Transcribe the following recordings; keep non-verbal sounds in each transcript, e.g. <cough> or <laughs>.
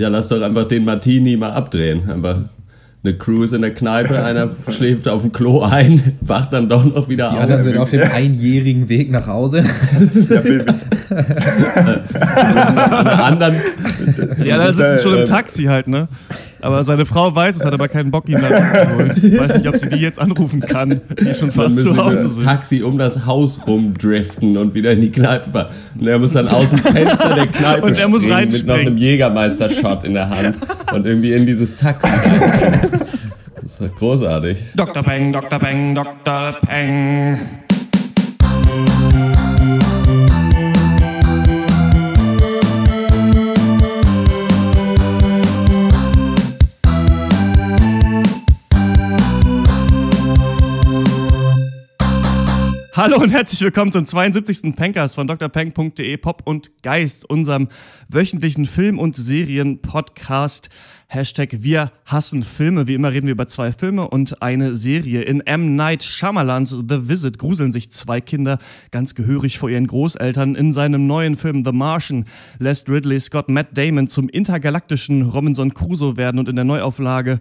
Ja, lass doch einfach den Martini mal abdrehen. Einfach eine Cruise in der Kneipe, <laughs> einer schläft auf dem Klo ein, <laughs> wacht dann doch noch wieder Die auf. anderen sind auf dem einjährigen Weg nach Hause. <laughs> Ja, will- Alle anderen, Die anderen sitzen schon im Taxi halt, ne? Aber seine Frau weiß es, hat aber keinen Bock, ihn da abzuholen. Ich <laughs> weiß nicht, ob sie die jetzt anrufen kann, die schon fast zu Hause das sind. Taxi um das Haus rumdriften und wieder in die Kneipe fahren. Und er muss dann aus dem Fenster der Kneipe Und er muss springen mit noch einem Jägermeister-Shot in der Hand und irgendwie in dieses Taxi rein. Das ist doch großartig. Dr. Peng, Dr. Peng, Dr. Peng. Hallo und herzlich willkommen zum 72. Pencast von drpeng.de Pop und Geist, unserem wöchentlichen Film- und Serien-Podcast. Hashtag Wir hassen Filme. Wie immer reden wir über zwei Filme und eine Serie. In M. Night Shyamalans The Visit gruseln sich zwei Kinder ganz gehörig vor ihren Großeltern. In seinem neuen Film The Martian lässt Ridley Scott Matt Damon zum intergalaktischen Robinson Crusoe werden und in der Neuauflage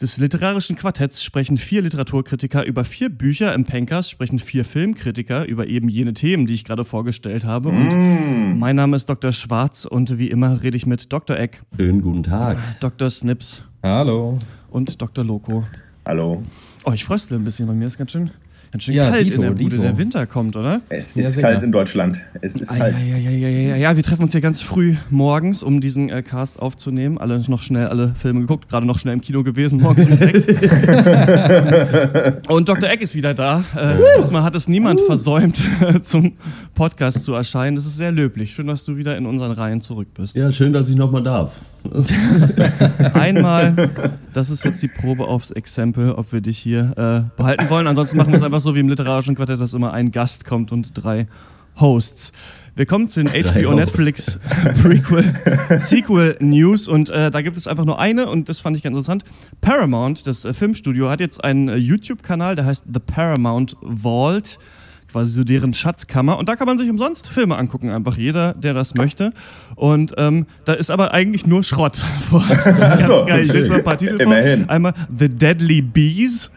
des literarischen Quartetts sprechen vier Literaturkritiker über vier Bücher. Im Pencast sprechen vier Filmkritiker über eben jene Themen, die ich gerade vorgestellt habe. Und mein Name ist Dr. Schwarz und wie immer rede ich mit Dr. Eck, Schönen guten Tag. Dr. Snips Hallo. und Dr. Loco. Hallo. Oh, ich fröstle ein bisschen, bei mir ist ganz schön, ganz schön Ja, kalt Dito, in der Bude. Dito. Der Winter kommt, oder? Es Ja, ist sehr. kalt in Deutschland. Es ist Ah, kalt. ja, ja, ja, ja, ja, ja, wir treffen uns hier ganz früh morgens, um diesen äh, Cast aufzunehmen. Alle noch schnell alle Filme geguckt, gerade noch schnell im Kino gewesen, morgens um sechs. <laughs> Und Dr. Eck ist wieder da. Äh, diesmal hat es niemand versäumt, <laughs> zum Podcast zu erscheinen. Das ist sehr löblich. Schön, dass du wieder in unseren Reihen zurück bist. Ja, schön, dass ich nochmal darf. <laughs> Einmal, das ist jetzt die Probe aufs Exempel, ob wir dich hier äh, behalten wollen. Ansonsten machen wir es einfach so wie im literarischen Quartett, dass immer ein Gast kommt und drei Hosts. Wir kommen zu den HBO. Netflix Prequel Sequel News und äh, da gibt es einfach nur eine und das fand ich ganz interessant. Paramount, das äh, Filmstudio, hat jetzt einen äh, YouTube-Kanal, der heißt The Paramount Vault quasi so deren Schatzkammer. Und da kann man sich umsonst Filme angucken, einfach jeder, der das möchte. Und ähm, da ist aber eigentlich nur Schrott. <laughs> vor. Das ist ganz so, geil. Ich lese mal ein paar Titel Immerhin. vor. Einmal The Deadly Bees,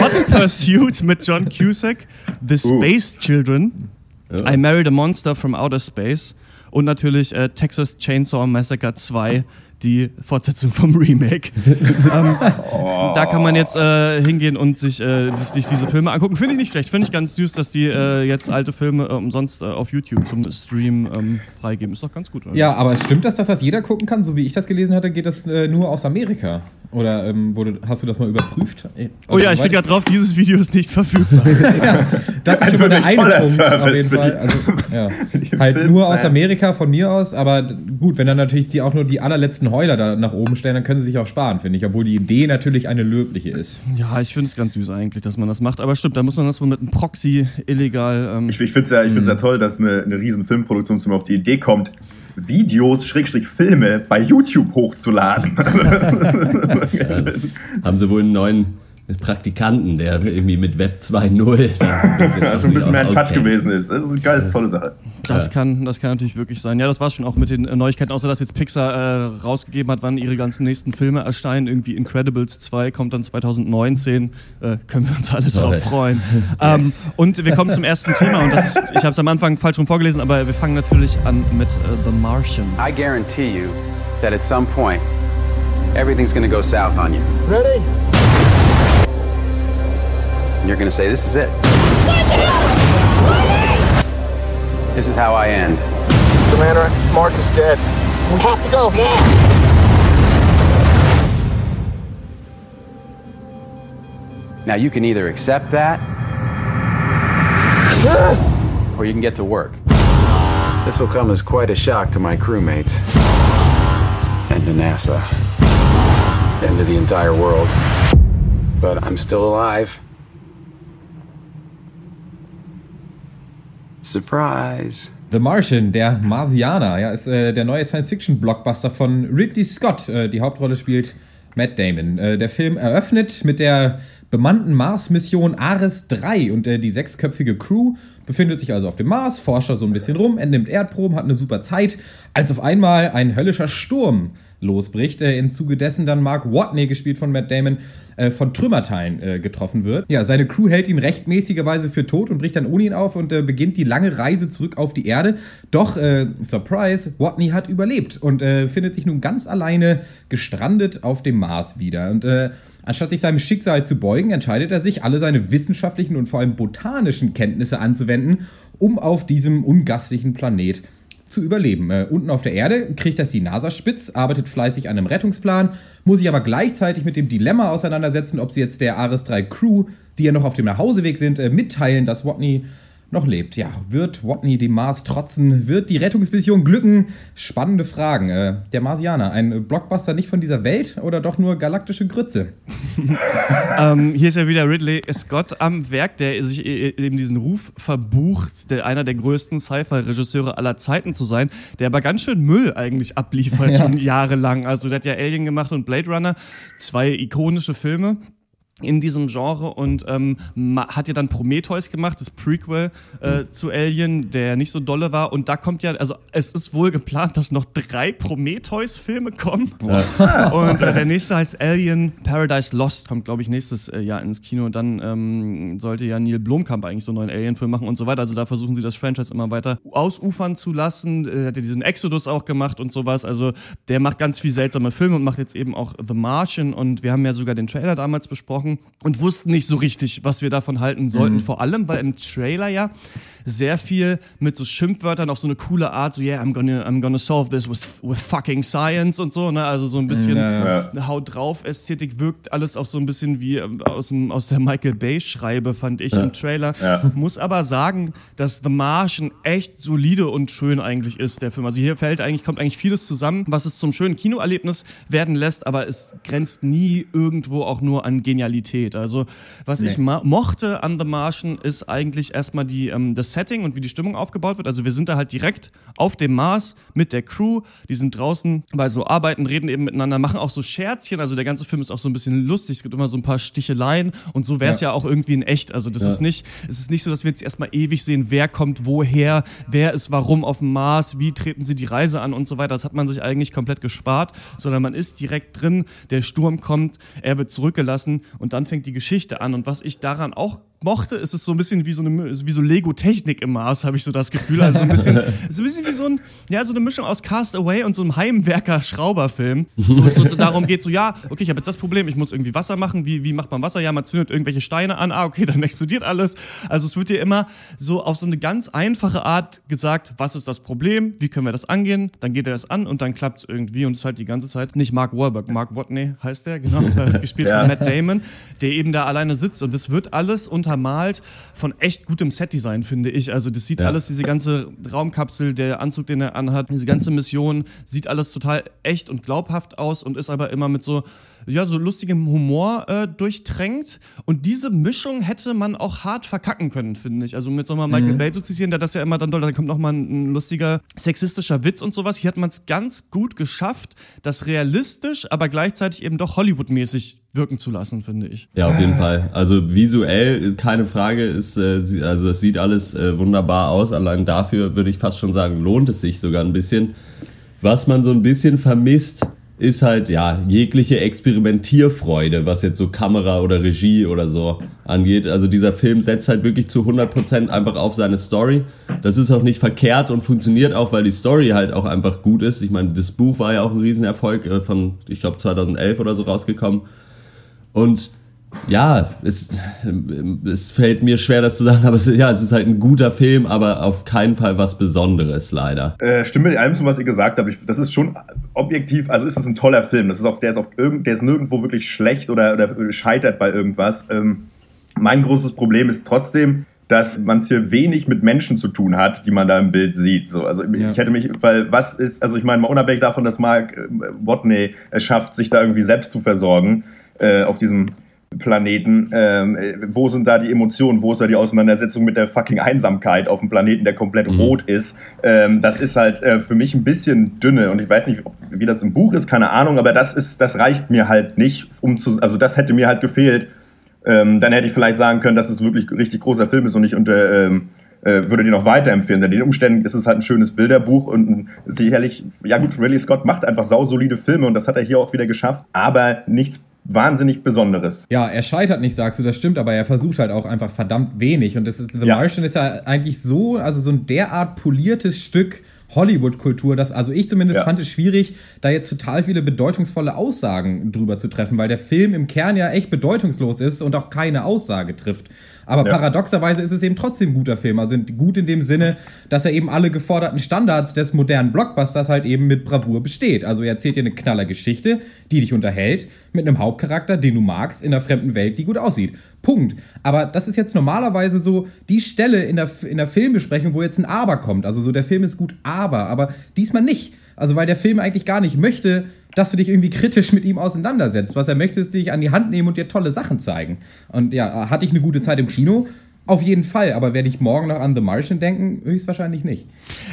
Hot Pursuit mit John Cusack, The Space Children, I Married a Monster from Outer Space und natürlich äh, Texas Chainsaw Massacre 2, die Fortsetzung vom Remake. <laughs> ähm, Da kann man jetzt äh, hingehen und sich, äh, sich, sich diese Filme angucken. Finde ich nicht schlecht. Finde ich ganz süß, dass die äh, jetzt alte Filme äh, umsonst äh, auf YouTube zum Stream ähm, freigeben. Ist doch ganz gut, oder? Ja, aber stimmt das, dass das jeder gucken kann? So wie ich das gelesen hatte, geht das äh, nur aus Amerika. Oder ähm, wurde, hast du das mal überprüft? Äh, Oh ja, ich stehe gerade drauf, dieses Video ist nicht verfügbar. <laughs> Das ist schon mal der Ein eine Punkt auf Service jeden für Fall. Also, <laughs> ja. Halt nur Filmfans. aus Amerika von mir aus, aber gut, wenn dann natürlich die auch nur die allerletzten Heuler da nach oben stellen, dann können sie sich auch sparen, finde ich. Obwohl die Idee natürlich eine löbliche ist. ja, ich finde es ganz süß eigentlich, dass man das macht. Aber stimmt, da muss man das wohl mit einem Proxy illegal. Ähm, Ich, ich finde es ja, ich find's ja toll, dass eine, eine riesen Filmproduktionsfirma auf die Idee kommt, Videos, Schrägstrich Filme bei YouTube hochzuladen. <laughs> Haben sie wohl einen neuen Praktikanten, der irgendwie mit Web 2.0 <laughs> da ein bisschen, Ja, schon ein bisschen mehr ein Touch gewesen ist. Das ist eine geile, tolle Sache. Das, kann, das kann natürlich wirklich sein. Ja, das war schon auch mit den äh, Neuigkeiten, außer dass jetzt Pixar äh, rausgegeben hat, wann ihre ganzen nächsten Filme erscheinen. Irgendwie Incredibles 2 kommt dann 2019. Äh, können wir uns alle drauf freuen. <laughs> ähm, und wir kommen zum ersten Thema. Und das ist, ich habe es am Anfang falsch rum vorgelesen, aber wir fangen natürlich an mit äh, The Martian. I guarantee you that at some point, everything's gonna go south on you. Ready? And you're gonna say, This is it. This is how I end. Commander, Mark is dead. We have to go now. Now, you can either accept that, or you can get to work. This will come as quite a shock to my crewmates, and to NASA, and to the entire world. But I'm still alive. Surprise. The Martian, der Marsianer, ja, ist äh, der neue Science-Fiction-Blockbuster von Ridley Scott. Äh, die Hauptrolle spielt Matt Damon. Äh, der Film eröffnet mit der bemannten Mars-Mission Ares 3 und äh, die sechsköpfige Crew befindet sich also auf dem Mars, forscht da so ein bisschen rum, entnimmt Erdproben, hat eine super Zeit, als auf einmal ein höllischer Sturm losbricht. Äh, Im Zuge dessen dann Mark Watney, gespielt von Matt Damon, äh, von Trümmerteilen äh, getroffen wird. Ja, seine Crew hält ihn rechtmäßigerweise für tot und bricht dann ohne ihn auf und äh, beginnt die lange Reise zurück auf die Erde. Doch, äh, Surprise, Watney hat überlebt und äh, findet sich nun ganz alleine gestrandet auf dem Mars wieder. Und äh, anstatt sich seinem Schicksal zu beugen, entscheidet er sich, alle seine wissenschaftlichen und vor allem botanischen Kenntnisse anzuwenden, um auf diesem ungastlichen Planet zu überleben. Äh, unten auf der Erde kriegt das die NASA spitz, arbeitet fleißig an einem Rettungsplan, muss sich aber gleichzeitig mit dem Dilemma auseinandersetzen, ob sie jetzt der Ares 3 Crew, die ja noch auf dem Nachhauseweg sind, äh, mitteilen, dass Watney noch lebt. Ja, wird Watney dem Mars trotzen? Wird die Rettungsmission glücken? Spannende Fragen. Äh, der Marsianer, ein Blockbuster nicht von dieser Welt oder doch nur galaktische Grütze? <laughs> ähm, hier ist ja wieder Ridley Scott am Werk, der sich eben diesen Ruf verbucht, der einer der größten Sci-Fi-Regisseure aller Zeiten zu sein, der aber ganz schön Müll eigentlich abliefert, <laughs> ja. schon jahrelang. Also der hat ja Alien gemacht und Blade Runner, zwei ikonische Filme in diesem Genre und ähm, hat ja dann Prometheus gemacht, das Prequel äh, zu Alien, der nicht so dolle war. Und da kommt ja, also es ist wohl geplant, dass noch drei Prometheus-Filme kommen. <laughs> und äh, der nächste heißt Alien Paradise Lost, kommt, glaube ich, nächstes äh, Jahr ins Kino. Und dann ähm, sollte ja Neil Blomkamp eigentlich so einen neuen Alien-Film machen und so weiter. Also da versuchen sie das Franchise immer weiter ausufern zu lassen. Er hat ja diesen Exodus auch gemacht und sowas. Also der macht ganz viel seltsame Filme und macht jetzt eben auch The Martian. Und wir haben ja sogar den Trailer damals besprochen und wussten nicht so richtig, was wir davon halten sollten. Mhm. Vor allem, weil im Trailer ja sehr viel mit so Schimpfwörtern auf so eine coole Art, so, yeah, I'm gonna, I'm gonna solve this with, with fucking science und so, ne? Also so ein bisschen ja, ja. Haut drauf Ästhetik wirkt alles auch so ein bisschen wie ähm, aus, dem, aus der Michael Bay Schreibe, fand ich ja. im Trailer. Muss aber sagen, dass The Martian echt solide und schön eigentlich ist, der Film. Also hier fällt eigentlich, kommt eigentlich vieles zusammen, was es zum schönen Kinoerlebnis werden lässt, aber es grenzt nie irgendwo auch nur an Genialität. Also was nee. ich mochte an The Martian ist eigentlich erstmal die, ähm, das Setting und wie die Stimmung aufgebaut wird. Also wir sind da halt direkt auf dem Mars mit der Crew. Die sind draußen bei so Arbeiten, reden eben miteinander, machen auch so Scherzchen. Also der ganze Film ist auch so ein bisschen lustig. Es gibt immer so ein paar Sticheleien und so wäre es ja. ja. auch irgendwie in echt. Also das ja. ist nicht, es ist nicht so, dass wir jetzt erstmal ewig sehen, wer kommt woher, wer ist warum auf dem Mars, wie treten sie die Reise an und so weiter. Das hat man sich eigentlich komplett gespart, sondern man ist direkt drin, der Sturm kommt, er wird zurückgelassen und dann fängt die Geschichte an. Und was ich daran auch mochte, ist es so ein bisschen wie so, eine, wie so Lego-Technik im Mars, habe ich so das Gefühl. Also ein bisschen, <laughs> so ein bisschen wie so, ein, ja, so eine Mischung aus Cast Away und so einem Heimwerker-Schrauberfilm. Wo es so <laughs> darum geht, so, ja, okay, ich habe jetzt das Problem, ich muss irgendwie Wasser machen. Wie, wie macht man Wasser? Ja, man zündet irgendwelche Steine an. Ah, okay, <laughs> dann explodiert alles. Also es wird dir immer so auf so eine ganz einfache Art gesagt, was ist das Problem? Wie können wir das angehen? Dann geht er das an und dann klappt es irgendwie und es halt die ganze Zeit nicht Mark Wahlberg, Mark Watney heißt der, genau, gespielt ja. von Matt Damon, der eben da alleine sitzt und es wird alles unter untermalt von echt gutem Setdesign, finde ich. Also das sieht ja. alles, diese ganze Raumkapsel, der Anzug, den er anhat, diese ganze Mission, sieht alles total echt und glaubhaft aus und ist aber immer mit so ja, so lustigem Humor äh, durchtränkt. Und diese Mischung hätte man auch hart verkacken können, finde ich. Also mit so mal Michael mhm. Bay zu zitieren, der das ja immer dann doll, da kommt nochmal ein, ein lustiger sexistischer Witz und sowas. Hier hat man es ganz gut geschafft, das realistisch, aber gleichzeitig eben doch Hollywood-mäßig wirken zu lassen, finde ich. Ja, auf jeden Fall. Also visuell, keine Frage, ist, äh, also es sieht alles äh, wunderbar aus. Allein dafür würde ich fast schon sagen, lohnt es sich sogar ein bisschen. Was man so ein bisschen vermisst, ist halt ja jegliche Experimentierfreude, was jetzt so Kamera oder Regie oder so angeht. Also dieser Film setzt halt wirklich zu 100% einfach auf seine Story. Das ist auch nicht verkehrt und funktioniert auch, weil die Story halt auch einfach gut ist. Ich meine, das Buch war ja auch ein Riesenerfolg äh, von, ich glaube, 2011 oder so rausgekommen. Und ja, es, es fällt mir schwer, das zu sagen, <laughs> aber es, ja, es ist halt ein guter Film, aber auf keinen Fall was Besonderes, leider. Äh, stimme mit allem zu, was ihr gesagt habt. Ich, das ist schon objektiv, also ist es ein toller Film. Das ist auf, der, ist auf irgend, der ist nirgendwo wirklich schlecht oder, oder scheitert bei irgendwas. Ähm, mein großes Problem ist trotzdem, dass man es hier wenig mit Menschen zu tun hat, die man da im Bild sieht. So, also ja. ich hätte mich, weil was ist, also ich meine, mal unabhängig davon, dass Mark äh, Watney es schafft, sich da irgendwie selbst zu versorgen äh, auf diesem Planeten, ähm, wo sind da die Emotionen, wo ist da die Auseinandersetzung mit der fucking Einsamkeit auf einem Planeten, der komplett mhm. rot ist. Ähm, das ist halt äh, für mich ein bisschen dünne und ich weiß nicht, ob, wie das im Buch ist, keine Ahnung, aber das ist, das reicht mir halt nicht, um zu, also das hätte mir halt gefehlt. Ähm, dann hätte ich vielleicht sagen können, dass es wirklich richtig großer Film ist und nicht unter ähm, äh, würde den noch weiterempfehlen. Denn in den Umständen ist es halt ein schönes Bilderbuch und ein, sicherlich, ja gut, Ridley Scott macht einfach sausolide Filme und das hat er hier auch wieder geschafft, aber nichts wahnsinnig Besonderes. Ja, er scheitert nicht, sagst du, das stimmt, aber er versucht halt auch einfach verdammt wenig. Und das ist, The Ja. Martian ist ja eigentlich so, also so ein derart poliertes Stück Hollywood-Kultur, dass, also ich zumindest Ja. fand es schwierig, da jetzt total viele bedeutungsvolle Aussagen drüber zu treffen, weil der Film im Kern ja echt bedeutungslos ist und auch keine Aussage trifft. Aber Ja. paradoxerweise ist es eben trotzdem ein guter Film. Also gut in dem Sinne, dass er eben alle geforderten Standards des modernen Blockbusters halt eben mit Bravour besteht. Also er erzählt dir eine knaller Geschichte, die dich unterhält, mit einem Hauptcharakter, den du magst, in einer fremden Welt, die gut aussieht. Punkt. Aber das ist jetzt normalerweise so die Stelle in der, in der Filmbesprechung, wo jetzt ein Aber kommt. Also so der Film ist gut, aber. Aber diesmal nicht. Also weil der Film eigentlich gar nicht möchte, dass du dich irgendwie kritisch mit ihm auseinandersetzt. Was er möchte, ist dich an die Hand nehmen und dir tolle Sachen zeigen. Und ja, hatte ich eine gute Zeit im Kino? Auf jeden Fall, aber werde ich morgen noch an The Martian denken? Höchstwahrscheinlich nicht.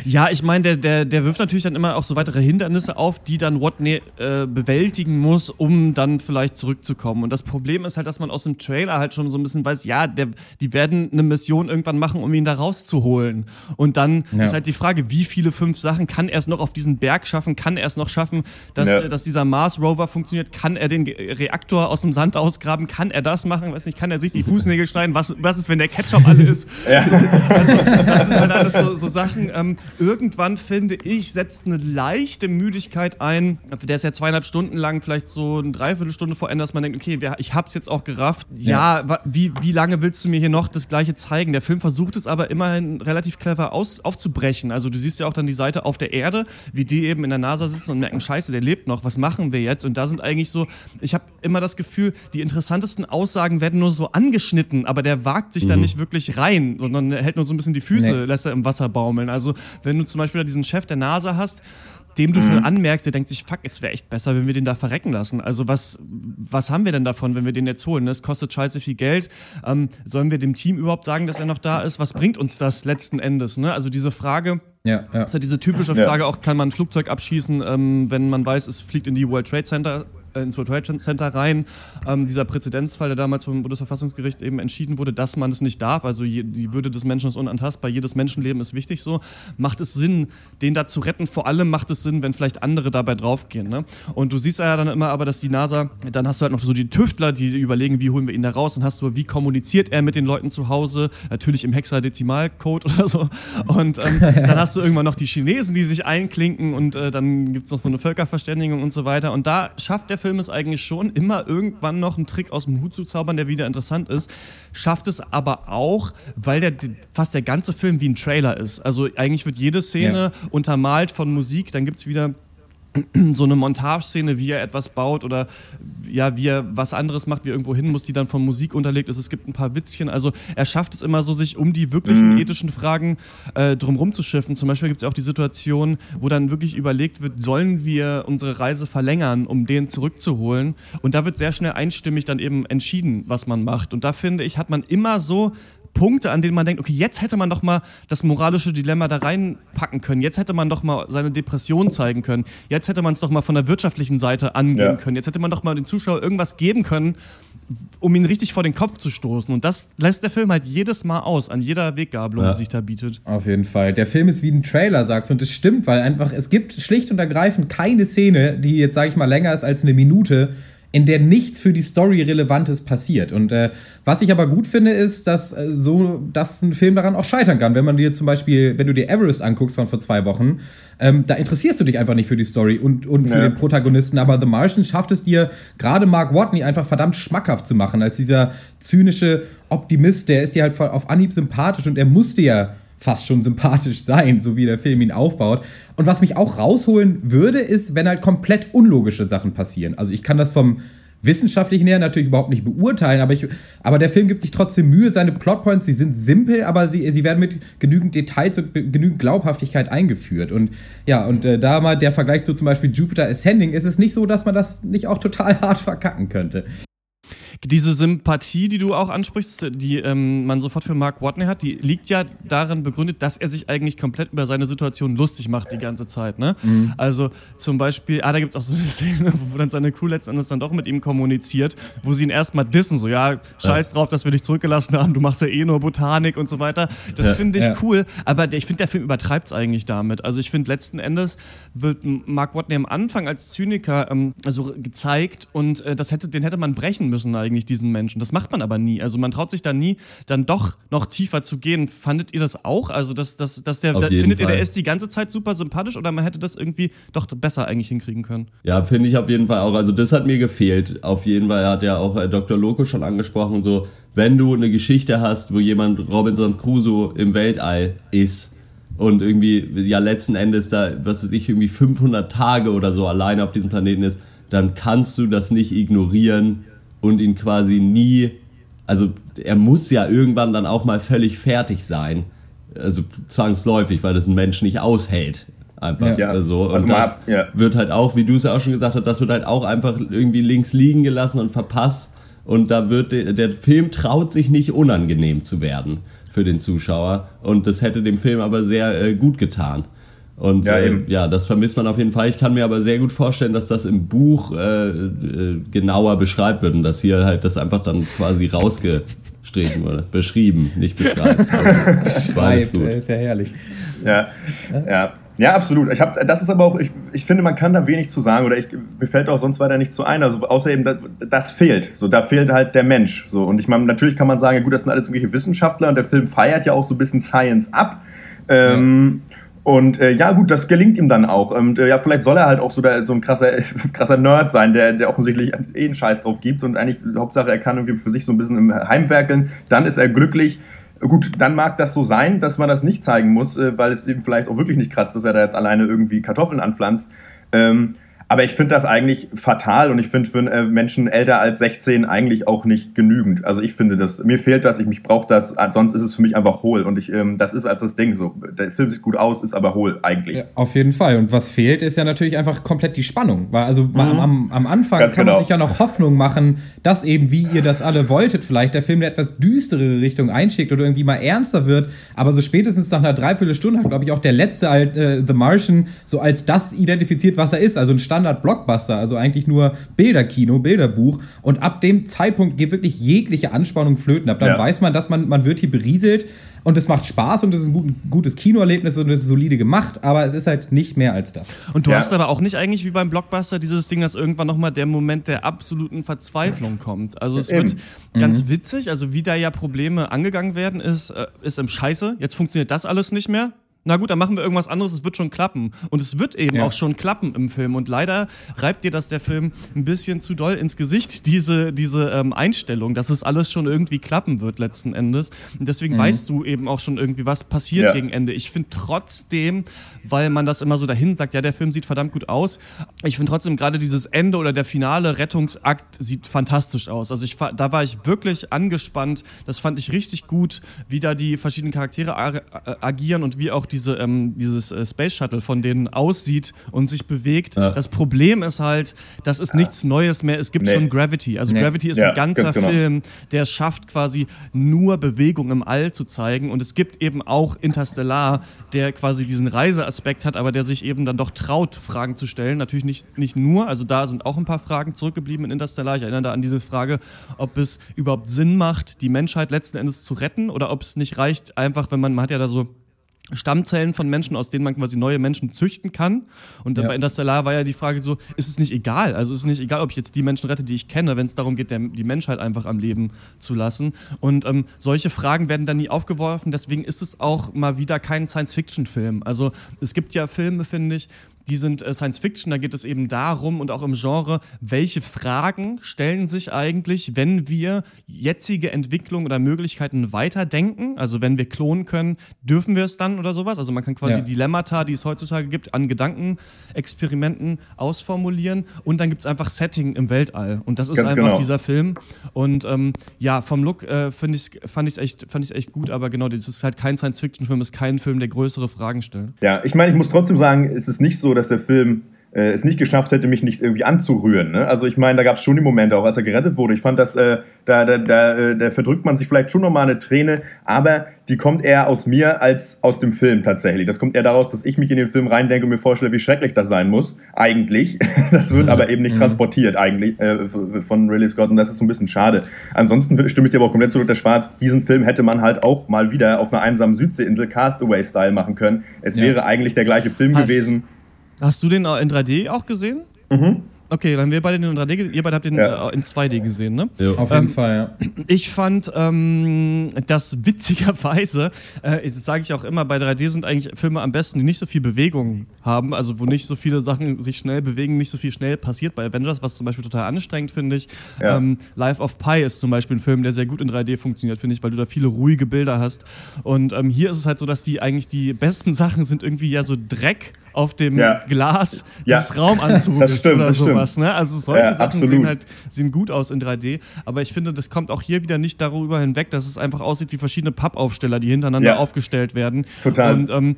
Ja, ich meine, der, der, der wirft natürlich dann immer auch so weitere Hindernisse auf, die dann Watney äh, bewältigen muss, um dann vielleicht zurückzukommen. Und das Problem ist halt, dass man aus dem Trailer halt schon so ein bisschen weiß, ja, der, die werden eine Mission irgendwann machen, um ihn da rauszuholen. Und dann Ja. ist halt die Frage, wie viele fünf Sachen kann er es noch auf diesen Berg schaffen? Kann er es noch schaffen, dass, Ja. äh, dass dieser Mars Rover funktioniert? Kann er den Reaktor aus dem Sand ausgraben? Kann er das machen? Weiß nicht, kann er sich die Fußnägel schneiden? Was, was ist, wenn der Ketchup alle ist? <laughs> Ja. So, also, das sind halt alles so, so Sachen. Ähm, irgendwann, finde ich, setzt eine leichte Müdigkeit ein. Der ist ja zweieinhalb Stunden lang, vielleicht so eine Dreiviertelstunde vor Ende, dass man denkt, okay, ich hab's jetzt auch gerafft. Ja, wa- wie, wie lange willst du mir hier noch das Gleiche zeigen? Der Film versucht es aber immerhin relativ clever aus, aufzubrechen. Also du siehst ja auch dann die Seite auf der Erde, wie die eben in der NASA sitzen und merken, scheiße, der lebt noch, was machen wir jetzt? Und da sind eigentlich so, ich habe immer das Gefühl, die interessantesten Aussagen werden nur so angeschnitten, aber der wagt sich dann nicht wirklich rein, sondern er hält nur so ein bisschen die Füße, Nee. lässt er im Wasser baumeln. Also wenn du zum Beispiel da diesen Chef der NASA hast, dem du schon anmerkst, der denkt sich, fuck, es wäre echt besser, wenn wir den da verrecken lassen. Also was, was haben wir denn davon, wenn wir den jetzt holen? Es kostet scheiße viel Geld. Ähm, sollen wir dem Team überhaupt sagen, dass er noch da ist? Was bringt uns das letzten Endes? Ne? Also diese Frage, Ja, ja. das ist ja diese typische Ja. Frage, auch kann man ein Flugzeug abschießen, ähm, wenn man weiß, es fliegt in die World Trade Center ins World Trade Center rein. Ähm, dieser Präzedenzfall, der damals vom Bundesverfassungsgericht eben entschieden wurde, dass man es nicht darf. Also je, die Würde des Menschen ist unantastbar, jedes Menschenleben ist wichtig so. Macht es Sinn, den da zu retten? Vor allem macht es Sinn, wenn vielleicht andere dabei draufgehen. Ne? Und du siehst ja dann immer aber, dass die NASA, dann hast du halt noch so die Tüftler, die überlegen, wie holen wir ihn da raus. Dann hast du, wie kommuniziert er mit den Leuten zu Hause? Natürlich im Hexadezimalcode <laughs> oder so. Und ähm, <laughs> dann hast du irgendwann noch die Chinesen, die sich einklinken und äh, dann gibt es noch so eine Völkerverständigung und so weiter. Und da schafft der Film es eigentlich schon, immer irgendwann noch einen Trick aus dem Hut zu zaubern, der wieder interessant ist. Schafft es aber auch, weil der fast der ganze Film wie ein Trailer ist. Also eigentlich wird jede Szene untermalt von Musik, dann gibt es wieder <clears throat> so eine Montageszene, wie er etwas baut oder ja, wie er was anderes macht, wie er irgendwo hin muss, die dann von Musik unterlegt ist. Es gibt ein paar Witzchen. Also er schafft es immer so, sich um die wirklichen ethischen Fragen äh, drumherum zu schiffen. Zum Beispiel gibt es ja auch die Situation, wo dann wirklich überlegt wird, sollen wir unsere Reise verlängern, um den zurückzuholen? Und da wird sehr schnell einstimmig dann eben entschieden, was man macht. Und da finde ich, hat man immer so Punkte, an denen man denkt, okay, jetzt hätte man doch mal das moralische Dilemma da reinpacken können. Jetzt hätte man doch mal seine Depression zeigen können. Jetzt hätte man es doch mal von der wirtschaftlichen Seite angehen Ja. können. Jetzt hätte man doch mal den Zuschauer irgendwas geben können, um ihn richtig vor den Kopf zu stoßen. Und das lässt der Film halt jedes Mal aus, an jeder Weggabelung, Ja. die sich da bietet. Auf jeden Fall. Der Film ist wie ein Trailer, sagst du. Und das stimmt, weil einfach, es gibt schlicht und ergreifend keine Szene, die jetzt, sag ich mal, länger ist als eine Minute, in der nichts für die Story Relevantes passiert. Und äh, was ich aber gut finde, ist, dass äh, so, dass ein Film daran auch scheitern kann. Wenn man dir zum Beispiel, wenn du dir Everest anguckst von vor zwei Wochen, ähm, da interessierst du dich einfach nicht für die Story und, und für Ja. den Protagonisten. Aber The Martian schafft es dir, gerade Mark Watney einfach verdammt schmackhaft zu machen, als dieser zynische Optimist, der ist dir halt voll auf Anhieb sympathisch und er musste ja fast schon sympathisch sein, so wie der Film ihn aufbaut. Und was mich auch rausholen würde, ist, wenn halt komplett unlogische Sachen passieren. Also ich kann das vom wissenschaftlichen her natürlich überhaupt nicht beurteilen, aber, ich, aber der Film gibt sich trotzdem Mühe. Seine Plotpoints, die sind simpel, aber sie, sie werden mit genügend Details und genügend Glaubhaftigkeit eingeführt. Und ja, und äh, da mal der Vergleich zu zum Beispiel Jupiter Ascending, ist es nicht so, dass man das nicht auch total <laughs> hart verkacken könnte. Diese Sympathie, die du auch ansprichst, die ähm, man sofort für Mark Watney hat, die liegt ja darin begründet, dass er sich eigentlich komplett über seine Situation lustig macht die ganze Zeit. Ne? Mhm. Also zum Beispiel, ah, da gibt es auch so eine <laughs> Szene, wo dann seine Crew letzten Endes dann doch mit ihm kommuniziert, wo sie ihn erstmal dissen, so ja, scheiß ja. drauf, dass wir dich zurückgelassen haben, du machst ja eh nur Botanik und so weiter. Das ja. finde ich ja. cool, aber ich finde, der Film übertreibt es eigentlich damit. Also ich finde, letzten Endes wird Mark Watney am Anfang als Zyniker ähm, also gezeigt und äh, das hätte, den hätte man brechen müssen eigentlich, diesen Menschen. Das macht man aber nie. Also man traut sich da nie, dann doch noch tiefer zu gehen. Fandet ihr das auch? Also dass, dass, dass der, da, findet Fall. ihr, der ist die ganze Zeit super sympathisch oder man hätte das irgendwie doch besser eigentlich hinkriegen können? Ja, finde ich auf jeden Fall auch. Also das hat mir gefehlt. Auf jeden Fall hat ja auch äh, Dr. Loco schon angesprochen, so wenn du eine Geschichte hast, wo jemand Robinson Crusoe im Weltall ist, und irgendwie ja letzten Endes da, was weiß ich, irgendwie 500 Tage oder so alleine auf diesem Planeten ist, dann kannst du das nicht ignorieren und ihn quasi nie, also er muss ja irgendwann dann auch mal völlig fertig sein. Also zwangsläufig, weil das ein Mensch nicht aushält. Einfach ja. so. Und also das ja. wird halt auch, wie du es ja auch schon gesagt hast, das wird halt auch einfach irgendwie links liegen gelassen und verpasst. Und da wird der, der Film traut sich nicht unangenehm zu werden für den Zuschauer. Und das hätte dem Film aber sehr äh, gut getan. Und ja, äh, ja, das vermisst man auf jeden Fall. Ich kann mir aber sehr gut vorstellen, dass das im Buch äh, äh, genauer beschreibt wird und dass hier halt das einfach dann quasi rausgestrichen wurde. Beschrieben, nicht beschreibt. <laughs> Also, Beschreibt, ist ja herrlich. Ja, ja. Ja, absolut. Ich hab, das ist aber auch, ich, ich finde, man kann da wenig zu sagen oder ich, mir fällt auch sonst weiter nicht zu ein. Also außer eben, das, das fehlt. So, da fehlt halt der Mensch. So, und ich meine, natürlich kann man sagen, ja gut, das sind alles irgendwelche Wissenschaftler und der Film feiert ja auch so ein bisschen Science ab. Ähm, ja. Und äh, ja, gut, das gelingt ihm dann auch. Und äh, ja, vielleicht soll er halt auch so, der, so ein krasser, <laughs> krasser Nerd sein, der, der offensichtlich eh einen Scheiß drauf gibt und eigentlich Hauptsache er kann irgendwie für sich so ein bisschen im Heimwerkeln. Dann ist er glücklich. Gut, dann mag das so sein, dass man das nicht zeigen muss, äh, weil es ihm vielleicht auch wirklich nicht kratzt, dass er da jetzt alleine irgendwie Kartoffeln anpflanzt. Ähm, aber ich finde das eigentlich fatal und ich finde für äh, Menschen älter als 16 eigentlich auch nicht genügend. Also ich finde das, mir fehlt das, ich mich brauche das, sonst ist es für mich einfach hohl. Und ich, ähm, das ist halt das Ding so. Der Film sieht gut aus, ist aber hohl eigentlich. Ja, auf jeden Fall. Und was fehlt, ist ja natürlich einfach komplett die Spannung. Weil also mhm. am, am, Anfang Ganz kann genau. man sich ja noch Hoffnung machen, dass eben, wie ihr das alle wolltet, vielleicht der Film eine etwas düstere Richtung einschickt oder irgendwie mal ernster wird. Aber so spätestens nach einer Dreiviertelstunde hat, glaube ich, auch der letzte äh, The Martian so als das identifiziert, was er ist. Also ein Stand Standard-Blockbuster, also eigentlich nur Bilderkino, Bilderbuch. Und ab dem Zeitpunkt geht wirklich jegliche Anspannung flöten. Ab dann ja. weiß man, dass man, man wird hier berieselt und es macht Spaß und es ist ein gutes Kinoerlebnis und es ist solide gemacht, aber es ist halt nicht mehr als das. Und du ja. hast aber auch nicht eigentlich wie beim Blockbuster dieses Ding, dass irgendwann nochmal der Moment der absoluten Verzweiflung kommt. Also es wird mhm. ganz witzig, also wie da ja Probleme angegangen werden, ist, äh, ist im Scheiße. Jetzt funktioniert das alles nicht mehr na gut, dann machen wir irgendwas anderes, es wird schon klappen. Und es wird eben ja. auch schon klappen im Film. Und leider reibt dir das der Film ein bisschen zu doll ins Gesicht, <laughs> diese, diese ähm, Einstellung, dass es alles schon irgendwie klappen wird letzten Endes. Und deswegen mhm. weißt du eben auch schon irgendwie, was passiert ja. gegen Ende. Ich finde trotzdem, weil man das immer so dahin sagt, ja, der Film sieht verdammt gut aus. Ich finde trotzdem gerade dieses Ende oder der finale Rettungsakt sieht fantastisch aus. Also ich, da war ich wirklich angespannt. Das fand ich richtig gut, wie da die verschiedenen Charaktere agieren und wie auch diese, ähm, dieses äh, Space Shuttle von denen aussieht und sich bewegt. Ja. Das Problem ist halt, das ist nichts Neues mehr. Es gibt nee. schon Gravity. Also nee. Gravity ist ja, ein ganzer genau. Film, der es schafft, quasi nur Bewegung im All zu zeigen. Und es gibt eben auch Interstellar, der quasi diesen Reiseaspekt hat, aber der sich eben dann doch traut, Fragen zu stellen. Natürlich nicht, nicht nur, also da sind auch ein paar Fragen zurückgeblieben in Interstellar. Ich erinnere da an diese Frage, ob es überhaupt Sinn macht, die Menschheit letzten Endes zu retten oder ob es nicht reicht, einfach, wenn man, man hat ja da so Stammzellen von Menschen, aus denen man quasi neue Menschen züchten kann. Und ja. bei Interstellar war ja die Frage so, ist es nicht egal? Also ist es nicht egal, ob ich jetzt die Menschen rette, die ich kenne, wenn es darum geht, der, die Menschheit einfach am Leben zu lassen. Und ähm, solche Fragen werden dann nie aufgeworfen. Deswegen ist es auch mal wieder kein Science-Fiction-Film. Also es gibt ja Filme, finde ich, die sind äh, Science Fiction, da geht es eben darum und auch im Genre, welche Fragen stellen sich eigentlich, wenn wir jetzige Entwicklung oder Möglichkeiten weiterdenken, also wenn wir klonen können, dürfen wir es dann oder sowas? Also man kann quasi ja. Dilemmata, die es heutzutage gibt, an Gedankenexperimenten ausformulieren und dann gibt es einfach Setting im Weltall und das ist Ganz einfach genau. dieser Film und ähm, ja, vom Look äh, find ich, fand ich es echt, echt gut, aber genau, das ist halt kein Science-Fiction-Film, es ist kein Film, der größere Fragen stellt. Ja, ich meine, ich muss trotzdem sagen, es ist nicht so, dass der Film äh, es nicht geschafft hätte, mich nicht irgendwie anzurühren. Ne? Also ich meine, da gab es schon die Momente, auch als er gerettet wurde. Ich fand, dass äh, da, da, da, äh, da verdrückt man sich vielleicht schon nochmal eine Träne, aber die kommt eher aus mir als aus dem Film tatsächlich. Das kommt eher daraus, dass ich mich in den Film reindenke und mir vorstelle, wie schrecklich das sein muss. Eigentlich. <laughs> Das wird aber eben nicht mhm. transportiert eigentlich äh, von Ridley Scott und das ist so ein bisschen schade. Ansonsten stimme ich dir aber auch komplett zu, Dr. Schwarz. Diesen Film hätte man halt auch mal wieder auf einer einsamen Südseeinsel Castaway-Style machen können. Es ja. wäre eigentlich der gleiche Film Hast, gewesen. Hast du den in 3D auch gesehen? Mhm. Okay, dann wir beide den in 3D, ihr beide habt den ja. Äh, in 2D gesehen, ne? Jo. Auf jeden ähm, Fall, ja. Ich fand, ähm, dass witzigerweise, <laughs> äh, das sage ich auch immer, bei 3D sind eigentlich Filme am besten, die nicht so viel Bewegung haben, also wo nicht so viele Sachen sich schnell bewegen, nicht so viel schnell passiert. Bei Avengers, was zum Beispiel total anstrengend finde ich. Ja. Ähm, Life of Pi ist zum Beispiel ein Film, der sehr gut in 3D funktioniert, finde ich, weil du da viele ruhige Bilder hast. Und ähm, hier ist es halt so, dass die eigentlich die besten <laughs> Sachen sind irgendwie ja so Dreck auf dem ja. Glas ja. des Raumanzuges stimmt, oder sowas. Ne? Also solche ja, Sachen sehen halt sehen gut aus in 3D, aber ich finde, das kommt auch hier wieder nicht darüber hinweg, dass es einfach aussieht wie verschiedene Pappaufsteller, die hintereinander aufgestellt werden. Total. Und ähm,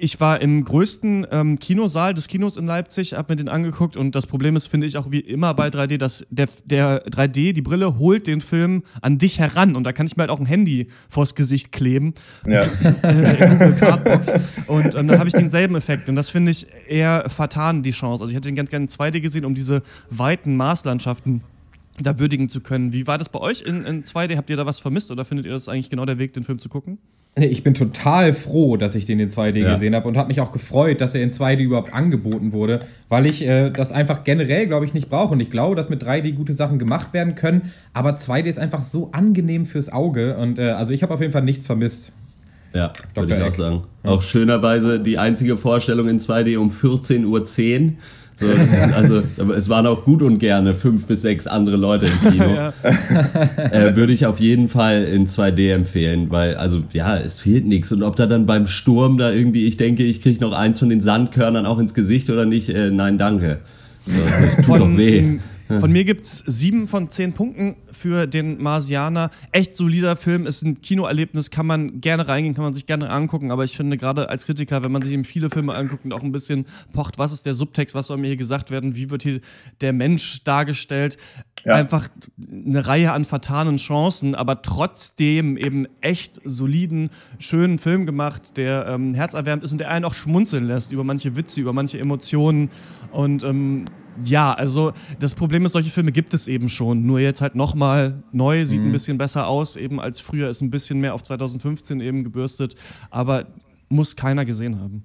ich war im größten ähm, Kinosaal des Kinos in Leipzig, habe mir den angeguckt und das Problem ist, finde ich auch wie immer bei 3D, dass der, der 3D, die Brille holt den Film an dich heran und da kann ich mir halt auch ein Handy vors Gesicht kleben. Ja. <laughs> in Google Cardbox. Und, und dann habe ich denselben Effekt und das finde ich eher vertan, die Chance. Also ich hätte den ganz gerne in 2D gesehen, um diese weiten Maßlandschaften da würdigen zu können. Wie war das bei euch in, in 2D? Habt ihr da was vermisst oder findet ihr das eigentlich genau der Weg, den Film zu gucken? Ich bin total froh, dass ich den in 2D ja. gesehen habe und habe mich auch gefreut, dass er in 2D überhaupt angeboten wurde, weil ich äh, das einfach generell, glaube ich, nicht brauche. Und ich glaube, dass mit 3D gute Sachen gemacht werden können, aber 2D ist einfach so angenehm fürs Auge. Und äh, also ich habe auf jeden Fall nichts vermisst. Ja, würde ich auch sagen. Ja. Auch schönerweise die einzige Vorstellung in 2D um 14.10 Uhr so, also, aber es waren auch gut und gerne fünf bis sechs andere Leute im Kino. <laughs> ja. äh, Würde ich auf jeden Fall in 2D empfehlen, weil, also ja, es fehlt nichts. Und ob da dann beim Sturm da irgendwie, ich denke, ich kriege noch eins von den Sandkörnern auch ins Gesicht oder nicht, äh, nein, danke. So, das tut von, doch weh. Von mir gibt es sieben von zehn Punkten für den Marsianer. Echt solider Film, ist ein Kinoerlebnis, kann man gerne reingehen, kann man sich gerne angucken. Aber ich finde gerade als Kritiker, wenn man sich eben viele Filme anguckt und auch ein bisschen pocht, was ist der Subtext, was soll mir hier gesagt werden, wie wird hier der Mensch dargestellt, ja. einfach eine Reihe an vertanen Chancen, aber trotzdem eben echt soliden, schönen Film gemacht, der ähm, herzerwärmend ist und der einen auch schmunzeln lässt über manche Witze, über manche Emotionen und ähm, ja, also das Problem ist, solche Filme gibt es eben schon. Nur jetzt halt nochmal neu, sieht mhm. ein bisschen besser aus, eben als früher, ist ein bisschen mehr auf 2015 eben gebürstet, aber muss keiner gesehen haben.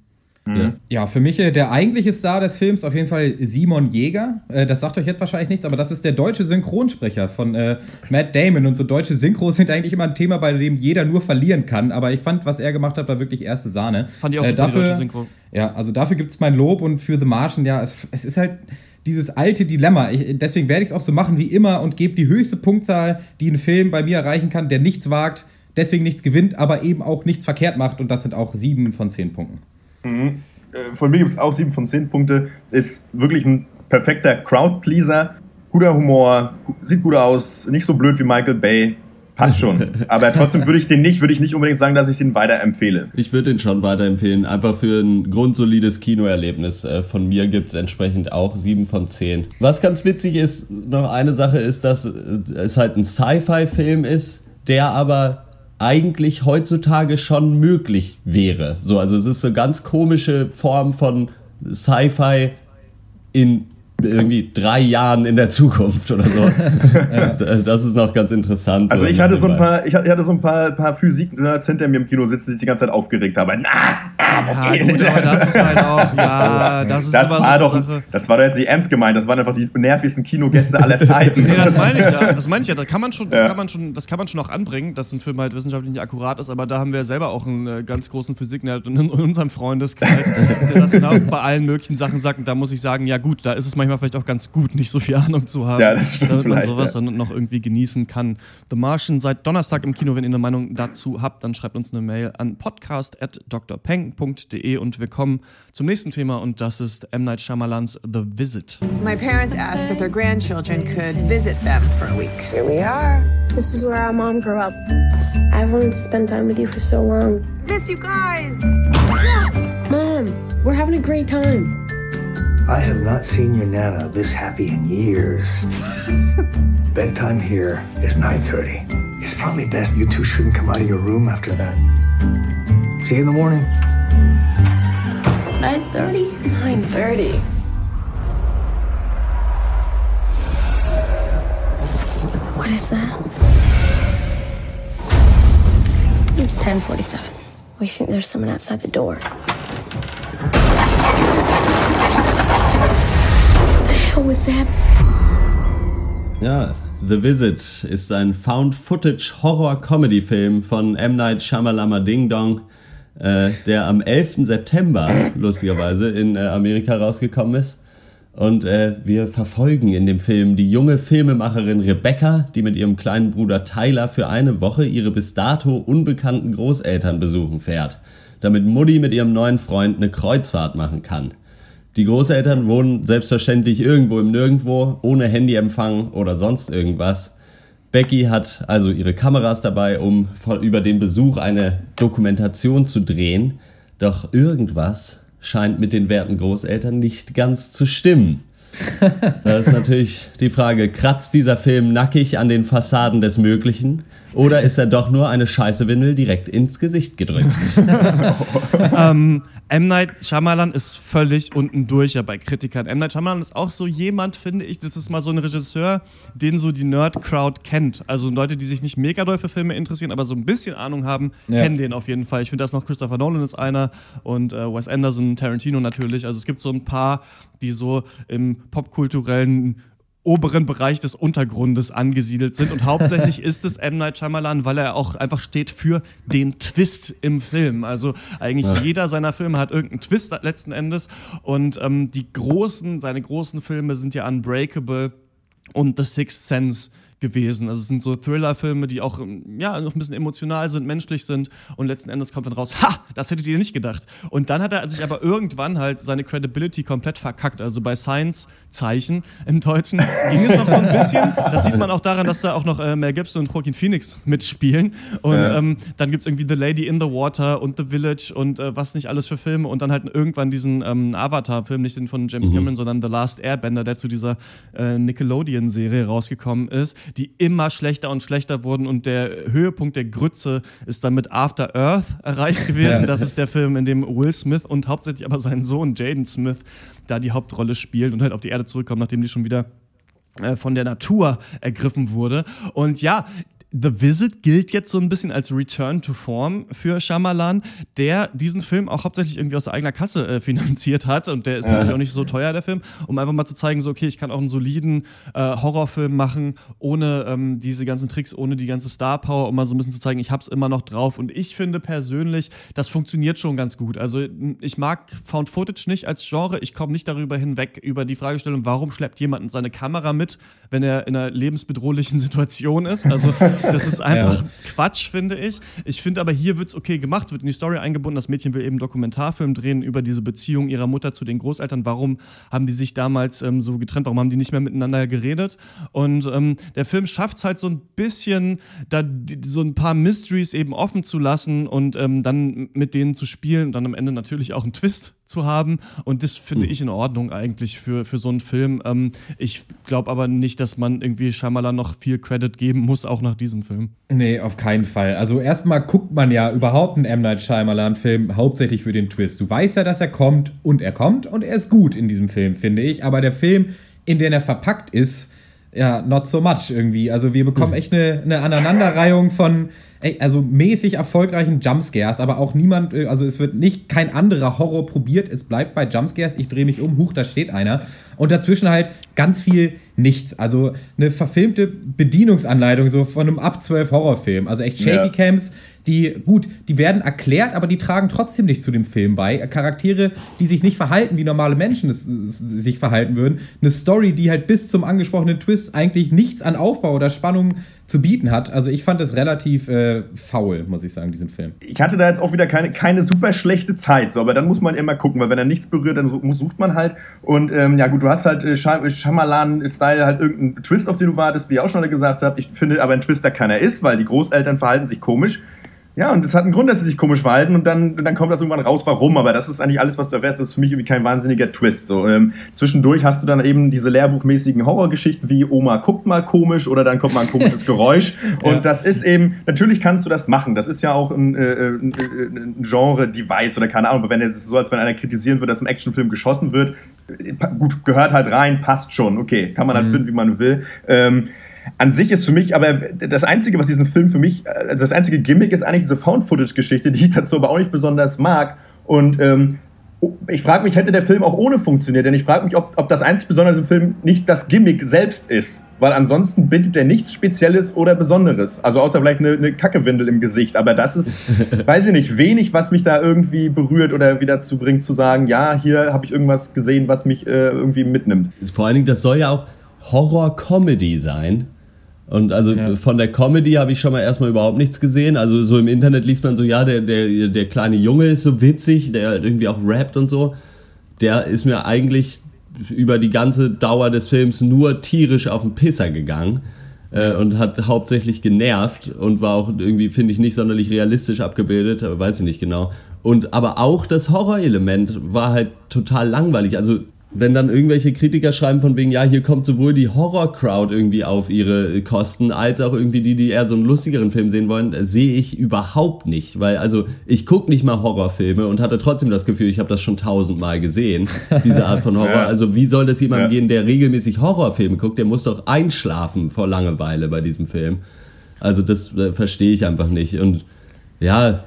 Mhm. Ja, für mich äh, der eigentliche Star des Films auf jeden Fall Simon Jäger. Äh, das sagt euch jetzt wahrscheinlich nichts, aber das ist der deutsche Synchronsprecher von äh, Matt Damon. Und so deutsche Synchros sind eigentlich immer ein Thema, bei dem jeder nur verlieren kann. Aber ich fand, was er gemacht hat, war wirklich erste Sahne. Fand ich auch äh, super, dafür, die deutsche Synchro. Ja, also dafür gibt es mein Lob und für The Martian, ja, es, es ist halt dieses alte Dilemma. Ich, deswegen werde ich es auch so machen wie immer und gebe die höchste Punktzahl, die ein Film bei mir erreichen kann, der nichts wagt, deswegen nichts gewinnt, aber eben auch nichts verkehrt macht. Und das sind auch sieben von zehn Punkten. Mhm. Äh, von mir gibt es auch sieben von zehn Punkte. Ist wirklich ein perfekter Crowdpleaser. Guter Humor, sieht gut aus, nicht so blöd wie Michael Bay. Passt schon. <laughs> Aber trotzdem würde ich den nicht, würde ich nicht unbedingt sagen, dass ich den weiterempfehle. Ich würde den schon weiterempfehlen. Einfach für ein grundsolides Kinoerlebnis. Äh, von mir gibt es entsprechend auch 7 von 10. Was ganz witzig ist, noch eine Sache ist, dass es halt ein Sci-Fi-Film ist, der aber eigentlich heutzutage schon möglich wäre. So, also es ist eine ganz komische Form von Sci-Fi in irgendwie drei Jahren in der Zukunft oder so. <laughs> das ist noch ganz interessant. Also ich hatte so ein paar, ich hatte so ein paar, paar Physik-Nerds hinter mir im Kino sitzen, die sich die ganze Zeit aufgeregt haben. Na, na, ja, gut, aber das ist halt auch, <laughs> ja, das ist das war doch, Sache. Das war doch jetzt nicht ernst gemeint, das waren einfach die nervigsten Kinogäste aller <laughs> Zeiten. nee, das meine ich ja, das meine ich ja, da kann man schon, das ja. kann man schon, das kann man schon auch anbringen, dass ein Film halt wissenschaftlich nicht akkurat ist, aber da haben wir selber auch einen äh, ganz großen Physik-Nerd in, in unserem Freundeskreis, der das genau bei allen möglichen Sachen sagt und da muss ich sagen, ja gut, da ist es manchmal manchmal vielleicht auch ganz gut, nicht so viel Ahnung zu haben, ja, das damit man sowas ja. dann noch irgendwie genießen kann. The Martian seit Donnerstag im Kino. Wenn ihr eine Meinung dazu habt, dann schreibt uns eine Mail an podcast.drpeng.de und wir kommen zum nächsten Thema und das ist M. Night Shyamalans The Visit. My parents asked if their grandchildren could visit them for a week. Here we are. This is where our mom grew up. I've wanted to spend time with you for so long. Miss you guys. Mom, we're having a great time. I have not seen your Nana this happy in years. <laughs> Bedtime here is 9.30. It's probably best you two shouldn't come out of your room after that. See you in the morning. 9.30? 9.30. What is that? It's 1047. We think there's someone outside the door. Hell was that? Ja, The Visit ist ein Found-Footage-Horror-Comedy-Film von M. Night Shyamalama Ding Dong, äh, der am 11. September, lustigerweise, in äh, Amerika rausgekommen ist. Und äh, wir verfolgen in dem Film die junge Filmemacherin Rebecca, die mit ihrem kleinen Bruder Tyler für eine Woche ihre bis dato unbekannten Großeltern besuchen fährt, damit Mutti mit ihrem neuen Freund eine Kreuzfahrt machen kann. Die Großeltern wohnen selbstverständlich irgendwo im Nirgendwo, ohne Handyempfang oder sonst irgendwas. Becky hat also ihre Kameras dabei, um über den Besuch eine Dokumentation zu drehen. Doch irgendwas scheint mit den werten Großeltern nicht ganz zu stimmen. <laughs> Da ist natürlich die Frage, kratzt dieser Film nackig an den Fassaden des Möglichen? Oder ist er doch nur eine scheiße Windel direkt ins Gesicht gedrückt? <laughs> ähm, M. Night Shyamalan ist völlig unten durch ja bei Kritikern. M. Night Shyamalan ist auch so jemand, finde ich, das ist mal so ein Regisseur, den so die Nerd-Crowd kennt. Also Leute, die sich nicht mega doll für Filme interessieren, aber so ein bisschen Ahnung haben, ja. kennen den auf jeden Fall. Ich finde, das noch Christopher Nolan ist einer und äh, Wes Anderson, Tarantino natürlich. Also es gibt so ein paar, die so im popkulturellen oberen Bereich des Untergrundes angesiedelt sind. Und hauptsächlich <laughs> ist es M. Night Shyamalan, weil er auch einfach steht für den Twist im Film. Also eigentlich ja. jeder seiner Filme hat irgendeinen Twist letzten Endes. Und ähm, die großen, seine großen Filme sind ja Unbreakable und The Sixth Sense gewesen. Also es sind so Thriller-Filme, die auch ähm, ja, noch ein bisschen emotional sind, menschlich sind und letzten Endes kommt dann raus, ha, das hättet ihr nicht gedacht. Und dann hat er sich aber irgendwann halt seine Credibility komplett verkackt. Also bei Science-Zeichen im Deutschen ging es noch so ein bisschen. Das sieht man auch daran, dass da auch noch äh, Mel Gibson und Joaquin Phoenix mitspielen. Und ja. ähm, dann gibt es irgendwie The Lady in the Water und The Village und äh, was nicht alles für Filme und dann halt irgendwann diesen ähm, Avatar-Film, nicht den von James mhm. Cameron, sondern The Last Airbender, der zu dieser äh, Nickelodeon-Serie rausgekommen ist, die immer schlechter und schlechter wurden und der Höhepunkt der Grütze ist dann mit After Earth erreicht gewesen. Das ist der Film, in dem Will Smith und hauptsächlich aber sein Sohn Jaden Smith da die Hauptrolle spielt und halt auf die Erde zurückkommen, nachdem die schon wieder äh, von der Natur ergriffen wurde. Und ja, The Visit gilt jetzt so ein bisschen als Return to Form für Shyamalan, der diesen Film auch hauptsächlich irgendwie aus eigener Kasse äh, finanziert hat und der ist ja. natürlich auch nicht so teuer, der Film, um einfach mal zu zeigen, so okay, ich kann auch einen soliden äh, Horrorfilm machen, ohne ähm, diese ganzen Tricks, ohne die ganze Star Power, um mal so ein bisschen zu zeigen, ich hab's immer noch drauf und ich finde persönlich, das funktioniert schon ganz gut. Also ich mag Found Footage nicht als Genre, ich komme nicht darüber hinweg, über die Fragestellung, warum schleppt jemand seine Kamera mit, wenn er in einer lebensbedrohlichen <laughs> Situation ist. Also das ist einfach ja. Quatsch, finde ich. Ich finde aber hier wird es okay gemacht, wird in die Story eingebunden. Das Mädchen will eben einen Dokumentarfilm drehen über diese Beziehung ihrer Mutter zu den Großeltern. Warum haben die sich damals ähm, so getrennt? Warum haben die nicht mehr miteinander geredet? Und ähm, der Film schafft es halt so ein bisschen, da die, so ein paar Mysteries eben offen zu lassen und ähm, dann mit denen zu spielen und dann am Ende natürlich auch einen Twist zu haben. Und das finde mhm. ich in Ordnung eigentlich für, für so einen Film. Ähm, ich glaube aber nicht, dass man irgendwie Shyamalan noch viel Credit geben muss, auch nach diesem Film. Nee, auf keinen Fall. Also erstmal guckt man ja überhaupt einen M. Night Shyamalan-Film hauptsächlich für den Twist. Du weißt ja, dass er kommt und er kommt und er ist gut in diesem Film, finde ich. Aber der Film, in den er verpackt ist, ja, not so much irgendwie. Also wir bekommen echt eine, eine Aneinanderreihung von ey, also mäßig erfolgreichen Jumpscares, aber auch niemand, äh, also es wird nicht kein anderer Horror probiert, es bleibt bei Jumpscares, ich drehe mich um, huch, da steht einer. Und dazwischen halt ganz viel nichts. Also eine verfilmte Bedienungsanleitung so von einem ab 12 Horrorfilm. Also echt Shaky ja. Cams, die, gut, die werden erklärt, aber die tragen trotzdem nicht zu dem Film bei. Charaktere, die sich nicht verhalten, wie normale Menschen es, sich verhalten würden. Eine Story, die halt bis zum angesprochenen Twist eigentlich nichts an Aufbau oder Spannung zu bieten hat. Also ich fand es relativ äh, faul, muss ich sagen, diesen Film. Ich hatte da jetzt auch wieder keine, keine super schlechte Zeit, so, aber dann muss man immer gucken, weil wenn er nichts berührt, dann sucht man halt. Und ähm, ja gut, du hast halt äh, Shyamalan-Style halt irgendeinen Twist, auf den du wartest, wie ich auch schon gesagt habe. Ich finde aber ein Twist, der keiner ist, weil die Großeltern verhalten sich komisch. Ja, und das hat einen Grund, dass sie sich komisch verhalten und dann, dann kommt das irgendwann raus, warum. Aber das ist eigentlich alles, was du erfährst. Das ist für mich irgendwie kein wahnsinniger Twist. So, ähm, zwischendurch hast du dann eben diese lehrbuchmäßigen Horrorgeschichten wie Oma guckt mal komisch oder dann kommt mal ein komisches <laughs> Geräusch. Und ja. das ist eben, natürlich kannst du das machen. Das ist ja auch ein, äh, ein, ein Genre-Device oder keine Ahnung. Aber wenn es so, als wenn einer kritisieren würde, dass im Actionfilm geschossen wird, äh, gut, gehört halt rein, passt schon. Okay, kann man halt mhm. finden, wie man will. Ähm, an sich ist für mich aber das Einzige, was diesen Film für mich, also das einzige Gimmick ist eigentlich diese Found-Footage-Geschichte, die ich dazu aber auch nicht besonders mag. Und ähm, ich frage mich, hätte der Film auch ohne funktioniert? Denn ich frage mich, ob, ob das einzig Besondere im Film nicht das Gimmick selbst ist. Weil ansonsten bittet er nichts Spezielles oder Besonderes. Also außer vielleicht eine, eine Kackewindel im Gesicht. Aber das ist, <laughs> weiß ich nicht, wenig, was mich da irgendwie berührt oder wieder dazu bringt, zu sagen, ja, hier habe ich irgendwas gesehen, was mich äh, irgendwie mitnimmt. Vor allen Dingen, das soll ja auch Horror-Comedy sein. Und also ja. von der Comedy habe ich schon mal erstmal überhaupt nichts gesehen. Also so im Internet liest man so, ja, der, der, der kleine Junge ist so witzig, der irgendwie auch rappt und so. Der ist mir eigentlich über die ganze Dauer des Films nur tierisch auf den Pisser gegangen äh, und hat hauptsächlich genervt und war auch irgendwie, finde ich, nicht sonderlich realistisch abgebildet, weiß ich nicht genau. Und aber auch das Horrorelement war halt total langweilig. Also wenn dann irgendwelche Kritiker schreiben von wegen, ja, hier kommt sowohl die Horror-Crowd irgendwie auf ihre Kosten, als auch irgendwie die, die eher so einen lustigeren Film sehen wollen, sehe ich überhaupt nicht. Weil, also, ich gucke nicht mal Horrorfilme und hatte trotzdem das Gefühl, ich habe das schon tausendmal gesehen, <laughs> diese Art von Horror. Also, wie soll das jemand ja. gehen, der regelmäßig Horrorfilme guckt? Der muss doch einschlafen vor Langeweile bei diesem Film. Also, das äh, verstehe ich einfach nicht. Und ja,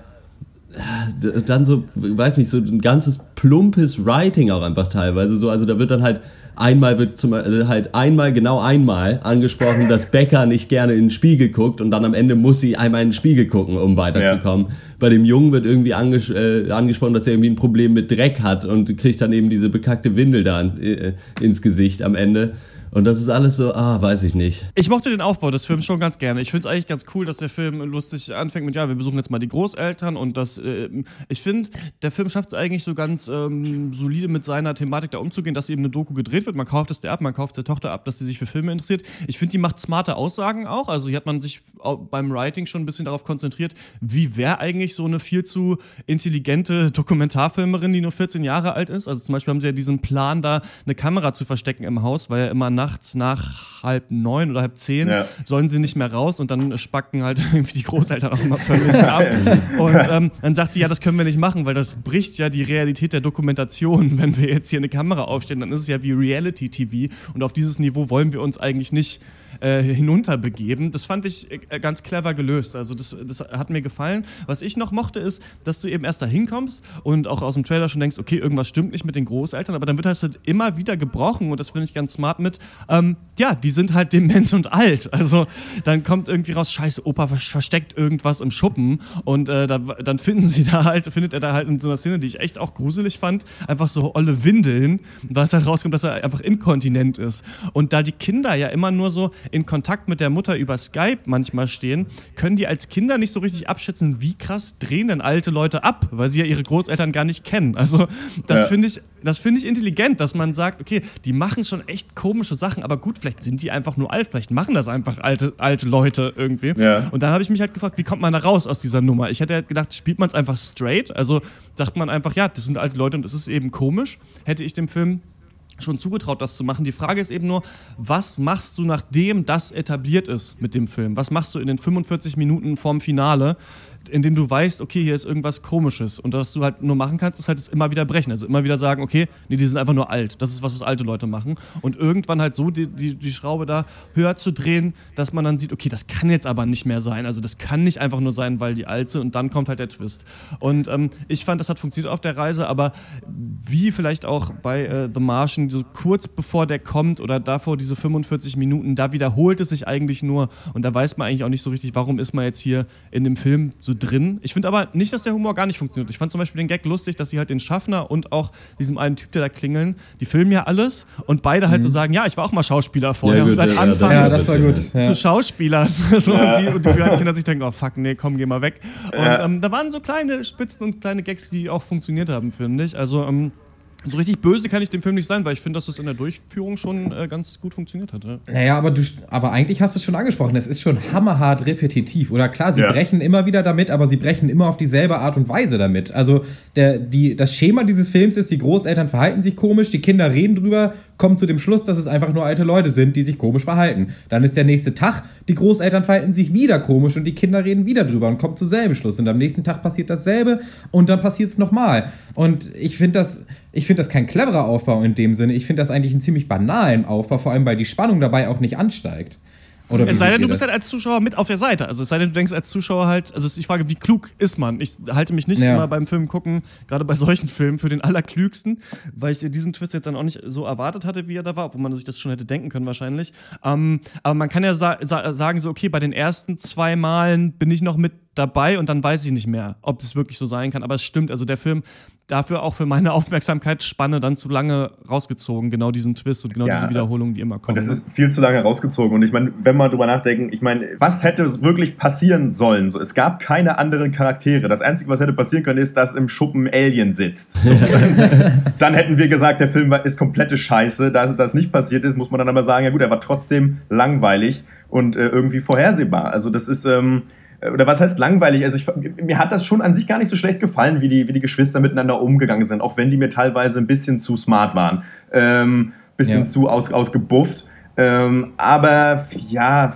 dann so, weiß nicht, so ein ganzes plumpes Writing auch einfach teilweise so. Also da wird dann halt einmal wird zum äh, halt einmal genau einmal angesprochen, dass Becker nicht gerne in den Spiegel guckt und dann am Ende muss sie einmal in den Spiegel gucken, um weiterzukommen. Ja. Bei dem Jungen wird irgendwie anges äh, angesprochen, dass er irgendwie ein Problem mit Dreck hat und kriegt dann eben diese bekackte Windel da äh, ins Gesicht am Ende. Und das ist alles so, ah, weiß ich nicht. Ich mochte den Aufbau des Films schon ganz gerne. Ich finde es eigentlich ganz cool, dass der Film lustig anfängt mit, ja, wir besuchen jetzt mal die Großeltern und das, äh, ich finde, der Film schafft es eigentlich so ganz ähm, solide mit seiner Thematik da umzugehen, dass eben eine Doku gedreht wird. Man kauft es der ab, man kauft der Tochter ab, dass sie sich für Filme interessiert. Ich finde, die macht smarte Aussagen auch. Also hier hat man sich beim Writing schon ein bisschen darauf konzentriert, wie wäre eigentlich so eine viel zu intelligente Dokumentarfilmerin, die nur 14 Jahre alt ist. Also zum Beispiel haben sie ja diesen Plan, da eine Kamera zu verstecken im Haus, weil ja immer nachts nach halb neun oder halb zehn ja. sollen sie nicht mehr raus und dann spacken halt <laughs> irgendwie die Großeltern auch immer völlig <laughs> ab. Und ähm, dann sagt sie, ja, das können wir nicht machen, weil das bricht ja die Realität der Dokumentation. <laughs> Wenn wir jetzt hier eine Kamera aufstellen, dann ist es ja wie Reality-TV und auf dieses Niveau wollen wir uns eigentlich nicht äh, hinunterbegeben. Das fand ich äh, ganz clever gelöst. Also das, das hat mir gefallen. Was ich noch mochte, ist, dass du eben erst da hinkommst und auch aus dem Trailer schon denkst, okay, irgendwas stimmt nicht mit den Großeltern, aber dann wird das halt immer wieder gebrochen und das finde ich ganz smart mit. Ähm, ja, die sind halt dement und alt. Also dann kommt irgendwie raus, scheiße, Opa versteckt irgendwas im Schuppen und äh, da, dann finden sie da halt, findet er da halt in so einer Szene, die ich echt auch gruselig fand, einfach so olle Windeln, was halt rauskommt, dass er einfach inkontinent ist. Und da die Kinder ja immer nur so in Kontakt mit der Mutter über Skype manchmal stehen, können die als Kinder nicht so richtig abschätzen, wie krass drehen denn alte Leute ab, weil sie ja ihre Großeltern gar nicht kennen. Also das ja. finde ich, das finde ich intelligent, dass man sagt, okay, die machen schon echt komische Sachen, aber gut, vielleicht sind die einfach nur alt, vielleicht machen das einfach alte, alte Leute irgendwie. Ja. Und dann habe ich mich halt gefragt, wie kommt man da raus aus dieser Nummer? Ich hätte halt gedacht, spielt man es einfach straight, also sagt man einfach, ja, das sind alte Leute und das ist eben komisch. Hätte ich dem Film schon zugetraut, das zu machen. Die Frage ist eben nur, was machst du, nachdem das etabliert ist mit dem Film? Was machst du in den 45 Minuten vorm Finale? In dem du weißt, okay, hier ist irgendwas Komisches. Und was du halt nur machen kannst, ist halt es immer wieder brechen. Also immer wieder sagen, okay, nee, die sind einfach nur alt. Das ist was, was alte Leute machen. Und irgendwann halt so die, die, die Schraube da höher zu drehen, dass man dann sieht, okay, das kann jetzt aber nicht mehr sein. Also das kann nicht einfach nur sein, weil die alt sind. Und dann kommt halt der Twist. Und ähm, ich fand, das hat funktioniert auf der Reise, aber wie vielleicht auch bei äh, The Martian, so kurz bevor der kommt oder davor diese 45 Minuten, da wiederholt es sich eigentlich nur. Und da weiß man eigentlich auch nicht so richtig, warum ist man jetzt hier in dem Film so drin. Ich finde aber nicht, dass der Humor gar nicht funktioniert. Ich fand zum Beispiel den Gag lustig, dass sie halt den Schaffner und auch diesem einen Typ, der da klingeln, die filmen ja alles und beide halt mhm. so sagen, ja, ich war auch mal Schauspieler vorher ja, gut, und halt ja, anfangen ja, das war gut. zu Schauspielern. <laughs> so, und, die, und die Kinder sich denken, oh fuck, nee, komm, geh mal weg. Und ähm, da waren so kleine Spitzen und kleine Gags, die auch funktioniert haben, finde ich. Also ähm, so richtig böse kann ich dem Film nicht sein, weil ich finde, dass es in der Durchführung schon äh, ganz gut funktioniert hat. Ja. Naja, aber, du, aber eigentlich hast du es schon angesprochen. Es ist schon hammerhart repetitiv. Oder klar, sie ja. brechen immer wieder damit, aber sie brechen immer auf dieselbe Art und Weise damit. Also der, die, das Schema dieses Films ist, die Großeltern verhalten sich komisch, die Kinder reden drüber, kommen zu dem Schluss, dass es einfach nur alte Leute sind, die sich komisch verhalten. Dann ist der nächste Tag, die Großeltern verhalten sich wieder komisch und die Kinder reden wieder drüber und kommen zum selben Schluss. Und am nächsten Tag passiert dasselbe und dann passiert es nochmal. Und ich finde das ich finde das kein cleverer Aufbau in dem Sinne. Ich finde das eigentlich einen ziemlich banalen Aufbau, vor allem weil die Spannung dabei auch nicht ansteigt. Oder es sei denn, du bist halt als Zuschauer mit auf der Seite. Also es sei denn, du denkst als Zuschauer halt, also ich frage, wie klug ist man? Ich halte mich nicht ja. immer beim Film gucken, gerade bei <laughs> solchen Filmen, für den Allerklügsten, weil ich diesen Twist jetzt dann auch nicht so erwartet hatte, wie er da war, obwohl man sich das schon hätte denken können wahrscheinlich. Ähm, aber man kann ja sa sa sagen so, okay, bei den ersten zwei Malen bin ich noch mit dabei und dann weiß ich nicht mehr, ob es wirklich so sein kann. Aber es stimmt, also der Film dafür auch für meine Aufmerksamkeitsspanne dann zu lange rausgezogen, genau diesen Twist und genau ja, diese Wiederholungen, die immer. Und das ist viel zu lange rausgezogen. Und ich meine, wenn wir drüber nachdenken, ich meine, was hätte wirklich passieren sollen? So, es gab keine anderen Charaktere. Das Einzige, was hätte passieren können, ist, dass im Schuppen Alien sitzt. So, dann, <laughs> dann, hätten wir gesagt, der Film ist komplette Scheiße. Da das nicht passiert ist, muss man dann aber sagen, ja gut, er war trotzdem langweilig und äh, irgendwie vorhersehbar. Also das ist... Ähm, oder was heißt langweilig? Also ich, mir hat das schon an sich gar nicht so schlecht gefallen, wie die, wie die Geschwister miteinander umgegangen sind, auch wenn die mir teilweise ein bisschen zu smart waren, ähm, bisschen ja. zu aus, ausgebufft. Ähm, aber ja,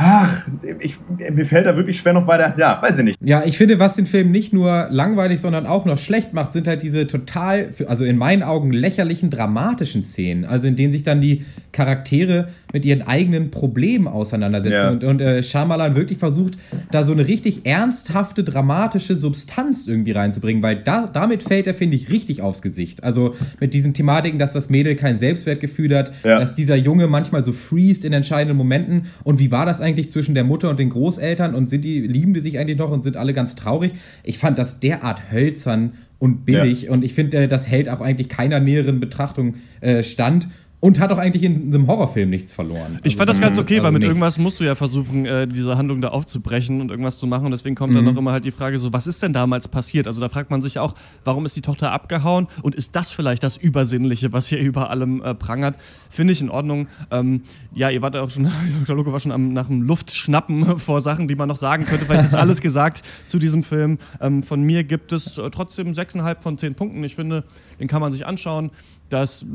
Ach, ich, mir fällt da wirklich schwer noch weiter. Ja, weiß ich nicht. Ja, ich finde, was den Film nicht nur langweilig, sondern auch noch schlecht macht, sind halt diese total, also in meinen Augen lächerlichen, dramatischen Szenen. Also in denen sich dann die Charaktere mit ihren eigenen Problemen auseinandersetzen. Ja. Und, und äh, Shyamalan wirklich versucht, da so eine richtig ernsthafte, dramatische Substanz irgendwie reinzubringen, weil da, damit fällt er, finde ich, richtig aufs Gesicht. Also mit diesen Thematiken, dass das Mädel kein Selbstwertgefühl hat, ja. dass dieser Junge manchmal so freest in entscheidenden Momenten. Und wie war das eigentlich? Eigentlich zwischen der Mutter und den Großeltern und sind die, lieben die sich eigentlich noch und sind alle ganz traurig. Ich fand das derart hölzern und billig ja. und ich finde, äh, das hält auch eigentlich keiner näheren Betrachtung äh, stand. Und hat auch eigentlich in einem Horrorfilm nichts verloren. Ich also, fand das ganz okay, also weil mit nee. irgendwas musst du ja versuchen, äh, diese Handlung da aufzubrechen und irgendwas zu machen. Und deswegen kommt mhm. dann noch immer halt die Frage so, was ist denn damals passiert? Also da fragt man sich auch, warum ist die Tochter abgehauen? Und ist das vielleicht das Übersinnliche, was hier <laughs> über allem äh, prangert? Finde ich in Ordnung. Ähm, ja, ihr wart auch schon, <laughs> Dr. Luke war schon am, nach dem Luftschnappen <laughs> vor Sachen, die man noch sagen könnte. Vielleicht ist alles gesagt zu diesem Film. Ähm, von mir gibt es äh, trotzdem 6,5 von 10 Punkten. Ich finde, den kann man sich anschauen das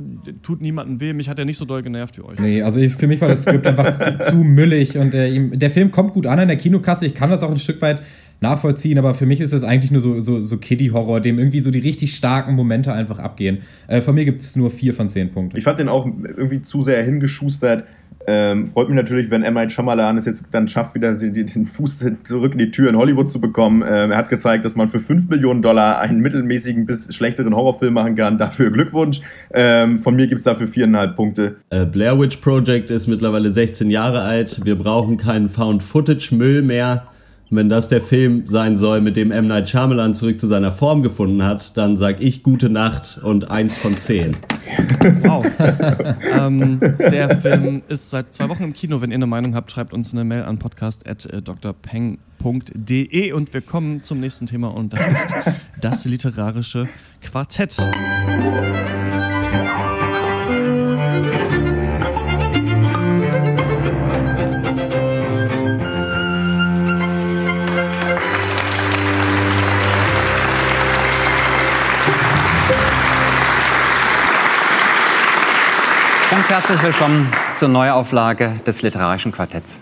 tut niemandem weh. Mich hat er nicht so doll genervt wie euch. Nee, also ich, für mich war das Skript einfach zu, zu, müllig und äh, der Film kommt gut an in der Kinokasse. Ich kann das auch ein Stück weit nachvollziehen, aber für mich ist das eigentlich nur so, so, so Kiddie-Horror, dem irgendwie so die richtig starken Momente einfach abgehen. Äh, von mir gibt es nur vier von zehn Punkten. Ich fand den auch irgendwie zu sehr hingeschustert. Ähm, freut mich natürlich, wenn M. Night Shyamalan es jetzt dann schafft, wieder den Fuß zurück in die Tür in Hollywood zu bekommen. Ähm, er hat gezeigt, dass man für 5 Millionen Dollar einen mittelmäßigen bis schlechteren Horrorfilm machen kann. Dafür Glückwunsch. Ähm, von mir gibt es dafür viereinhalb Punkte. Äh, Blair Witch Project ist mittlerweile 16 Jahre alt. Wir brauchen keinen Found-Footage-Müll mehr wenn das der Film sein soll, mit dem M. Night Shyamalan zurück zu seiner Form gefunden hat, dann sag ich gute Nacht und eins von zehn. Wow. <laughs> ähm, der Film ist seit zwei Wochen im Kino. Wenn ihr eine Meinung habt, schreibt uns eine Mail an podcast.drpeng.de und wir kommen zum nächsten Thema und das ist das literarische Quartett. Ganz herzlich willkommen zur Neuauflage des Literarischen Quartetts.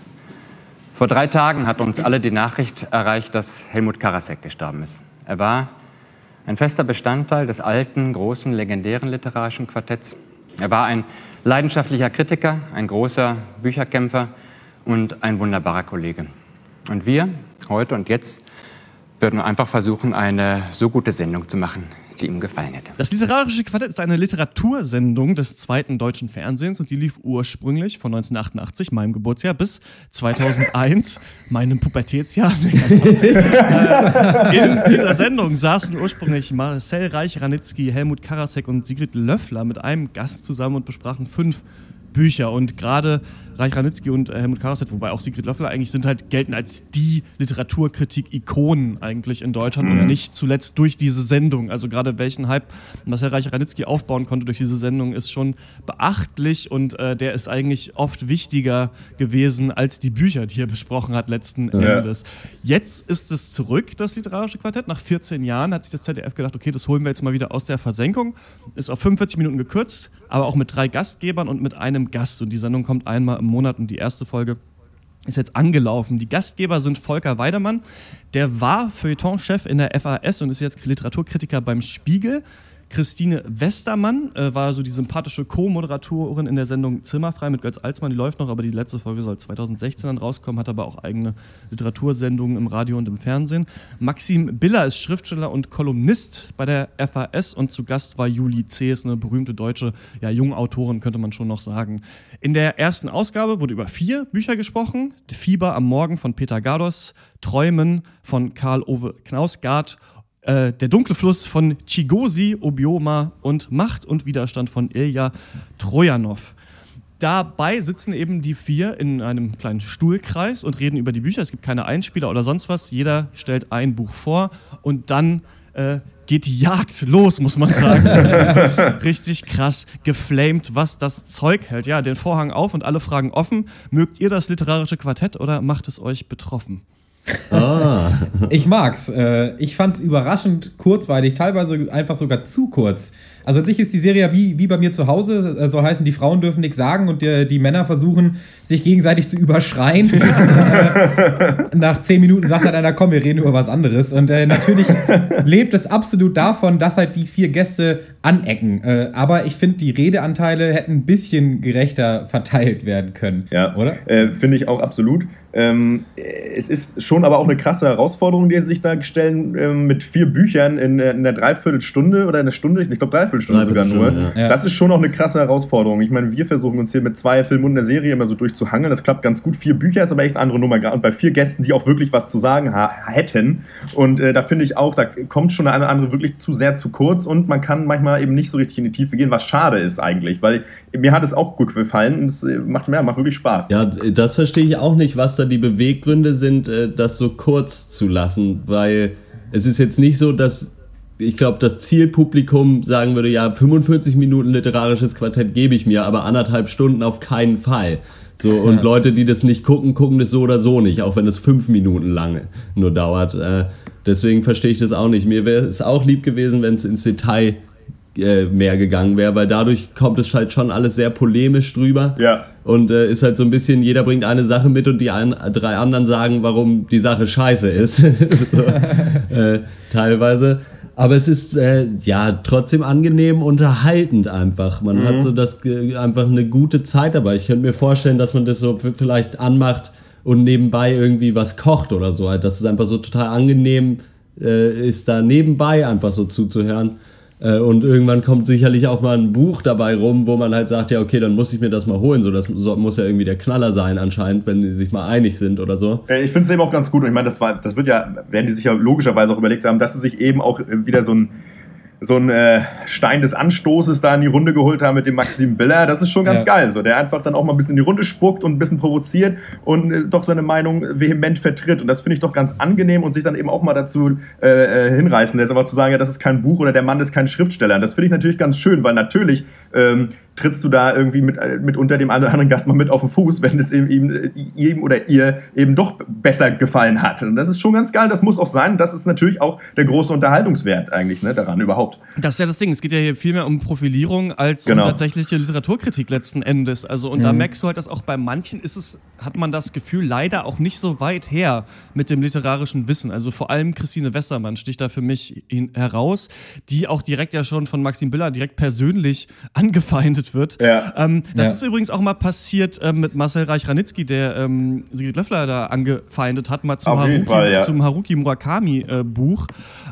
Vor drei Tagen hat uns alle die Nachricht erreicht, dass Helmut Karasek gestorben ist. Er war ein fester Bestandteil des alten, großen, legendären Literarischen Quartetts. Er war ein leidenschaftlicher Kritiker, ein großer Bücherkämpfer und ein wunderbarer Kollege. Und wir, heute und jetzt, würden einfach versuchen, eine so gute Sendung zu machen, die ihm gefallen hätte. Das literarische Quartett ist eine Literatursendung des zweiten deutschen Fernsehens und die lief ursprünglich von 1988, meinem Geburtsjahr, bis 2001, meinem Pubertätsjahr. <laughs> In dieser Sendung saßen ursprünglich Marcel Reich-Ranitzky, Helmut Karasek und Sigrid Löffler mit einem Gast zusammen und besprachen fünf Bücher. Und gerade Reich Ranitzky und äh, Helmut Karasek, wobei auch Sigrid Löffler eigentlich sind halt gelten als die Literaturkritik-Ikonen eigentlich in Deutschland mhm. und nicht zuletzt durch diese Sendung. Also gerade welchen Hype Marcel Reich Ranitzky aufbauen konnte durch diese Sendung ist schon beachtlich und äh, der ist eigentlich oft wichtiger gewesen als die Bücher, die er besprochen hat letzten ja. Endes. Jetzt ist es zurück, das literarische Quartett. Nach 14 Jahren hat sich das ZDF gedacht, okay, das holen wir jetzt mal wieder aus der Versenkung. Ist auf 45 Minuten gekürzt, aber auch mit drei Gastgebern und mit einem Gast. Und die Sendung kommt einmal im Monat und die erste Folge ist jetzt angelaufen. Die Gastgeber sind Volker Weidemann, der war Feuilleton-Chef in der FAS und ist jetzt Literaturkritiker beim Spiegel. Christine Westermann äh, war so die sympathische Co-Moderatorin in der Sendung Zimmerfrei mit Götz Alsmann. Die läuft noch, aber die letzte Folge soll 2016 dann rauskommen, hat aber auch eigene Literatursendungen im Radio und im Fernsehen. Maxim Biller ist Schriftsteller und Kolumnist bei der FAS und zu Gast war Julie C., ist eine berühmte deutsche ja, Jungautorin, könnte man schon noch sagen. In der ersten Ausgabe wurde über vier Bücher gesprochen. Fieber am Morgen von Peter Gardos, Träumen von Karl-Ove Knausgard äh, der dunkle Fluss von Chigosi Obioma und Macht und Widerstand von Ilya Trojanov. Dabei sitzen eben die vier in einem kleinen Stuhlkreis und reden über die Bücher. Es gibt keine Einspieler oder sonst was. Jeder stellt ein Buch vor und dann äh, geht die Jagd los, muss man sagen. <laughs> Richtig krass geflamed, was das Zeug hält. Ja, den Vorhang auf und alle Fragen offen. Mögt ihr das literarische Quartett oder macht es euch betroffen? Ah. Ich mag's. Äh, ich fand's überraschend kurzweilig, teilweise einfach sogar zu kurz. Also an sich ist die Serie wie, wie bei mir zu Hause, äh, so heißen, die Frauen dürfen nichts sagen und die, die Männer versuchen, sich gegenseitig zu überschreien. <laughs> Nach zehn Minuten sagt halt einer, komm, wir reden über was anderes. Und äh, natürlich lebt es absolut davon, dass halt die vier Gäste anecken. Äh, aber ich finde, die Redeanteile hätten ein bisschen gerechter verteilt werden können. Ja, oder? Äh, finde ich auch absolut. Ähm, es ist schon aber auch eine krasse Herausforderung, die sie sich da stellen, ähm, mit vier Büchern in, in einer Dreiviertelstunde oder einer Stunde, ich glaube Dreiviertelstunde sogar nur. Ja. Das ist schon auch eine krasse Herausforderung. Ich meine, wir versuchen uns hier mit zwei Filmen und einer Serie immer so durchzuhangeln. Das klappt ganz gut. Vier Bücher ist aber echt eine andere Nummer. Und bei vier Gästen, die auch wirklich was zu sagen hätten. Und äh, da finde ich auch, da kommt schon eine andere wirklich zu sehr zu kurz und man kann manchmal eben nicht so richtig in die Tiefe gehen, was schade ist eigentlich, weil mir hat es auch gut gefallen und es äh, macht, ja, macht wirklich Spaß. Ja, das verstehe ich auch nicht, was da die Beweggründe sind, äh, das so kurz zu lassen, weil es ist jetzt nicht so, dass ich glaube, das Zielpublikum sagen würde, ja, 45 Minuten literarisches Quartett gebe ich mir, aber anderthalb Stunden auf keinen Fall. So, und ja. Leute, die das nicht gucken, gucken das so oder so nicht, auch wenn es fünf Minuten lang nur dauert. Äh, deswegen verstehe ich das auch nicht. Mir wäre es auch lieb gewesen, wenn es ins Detail äh, mehr gegangen wäre, weil dadurch kommt es halt schon alles sehr polemisch drüber. Ja. Und äh, ist halt so ein bisschen, jeder bringt eine Sache mit und die ein, drei anderen sagen, warum die Sache scheiße ist. <laughs> so, äh, teilweise. Aber es ist äh, ja trotzdem angenehm unterhaltend einfach. Man mhm. hat so das einfach eine gute Zeit dabei. Ich könnte mir vorstellen, dass man das so vielleicht anmacht und nebenbei irgendwie was kocht oder so. Dass es einfach so total angenehm äh, ist, da nebenbei einfach so zuzuhören. Äh, und irgendwann kommt sicherlich auch mal ein Buch dabei rum, wo man halt sagt, ja, okay, dann muss ich mir das mal holen. So, das muss ja irgendwie der Knaller sein anscheinend, wenn die sich mal einig sind oder so. Äh, ich finde es eben auch ganz gut. Und ich meine, das war, das wird ja, werden die sich ja logischerweise auch überlegt haben, dass sie sich eben auch wieder so ein so einen äh, Stein des Anstoßes da in die Runde geholt haben mit dem Maxim Biller. Das ist schon ganz ja. geil. So, der einfach dann auch mal ein bisschen in die Runde spuckt und ein bisschen provoziert und äh, doch seine Meinung vehement vertritt. Und das finde ich doch ganz angenehm und sich dann eben auch mal dazu äh, äh hinreißen lässt, aber zu sagen, ja, das ist kein Buch oder der Mann ist kein Schriftsteller. Und das finde ich natürlich ganz schön, weil natürlich ähm, trittst du da irgendwie mit, mit unter dem anderen Gast mal mit auf den Fuß, wenn es ihm, ihm oder ihr eben doch besser gefallen hat. Und das ist schon ganz geil, das muss auch sein. Das ist natürlich auch der große Unterhaltungswert eigentlich ne, daran überhaupt. Das ist ja das Ding, es geht ja hier viel mehr um Profilierung als genau. um tatsächliche Literaturkritik letzten Endes. Also, und mhm. da merkst du halt, dass auch bei manchen ist es, hat man das Gefühl, leider auch nicht so weit her mit dem literarischen Wissen. Also vor allem Christine Westermann sticht da für mich heraus, die auch direkt ja schon von Maxim Biller direkt persönlich <laughs> angefeindet vermutet wird. Ja. Ähm, das ja. ist übrigens auch mal passiert ähm, mit Marcel Reich-Ranitzky, der ähm, Sigrid Löffler da angefeindet hat, mal zum, Haruki, Fall, ja. zum Haruki Murakami-Buch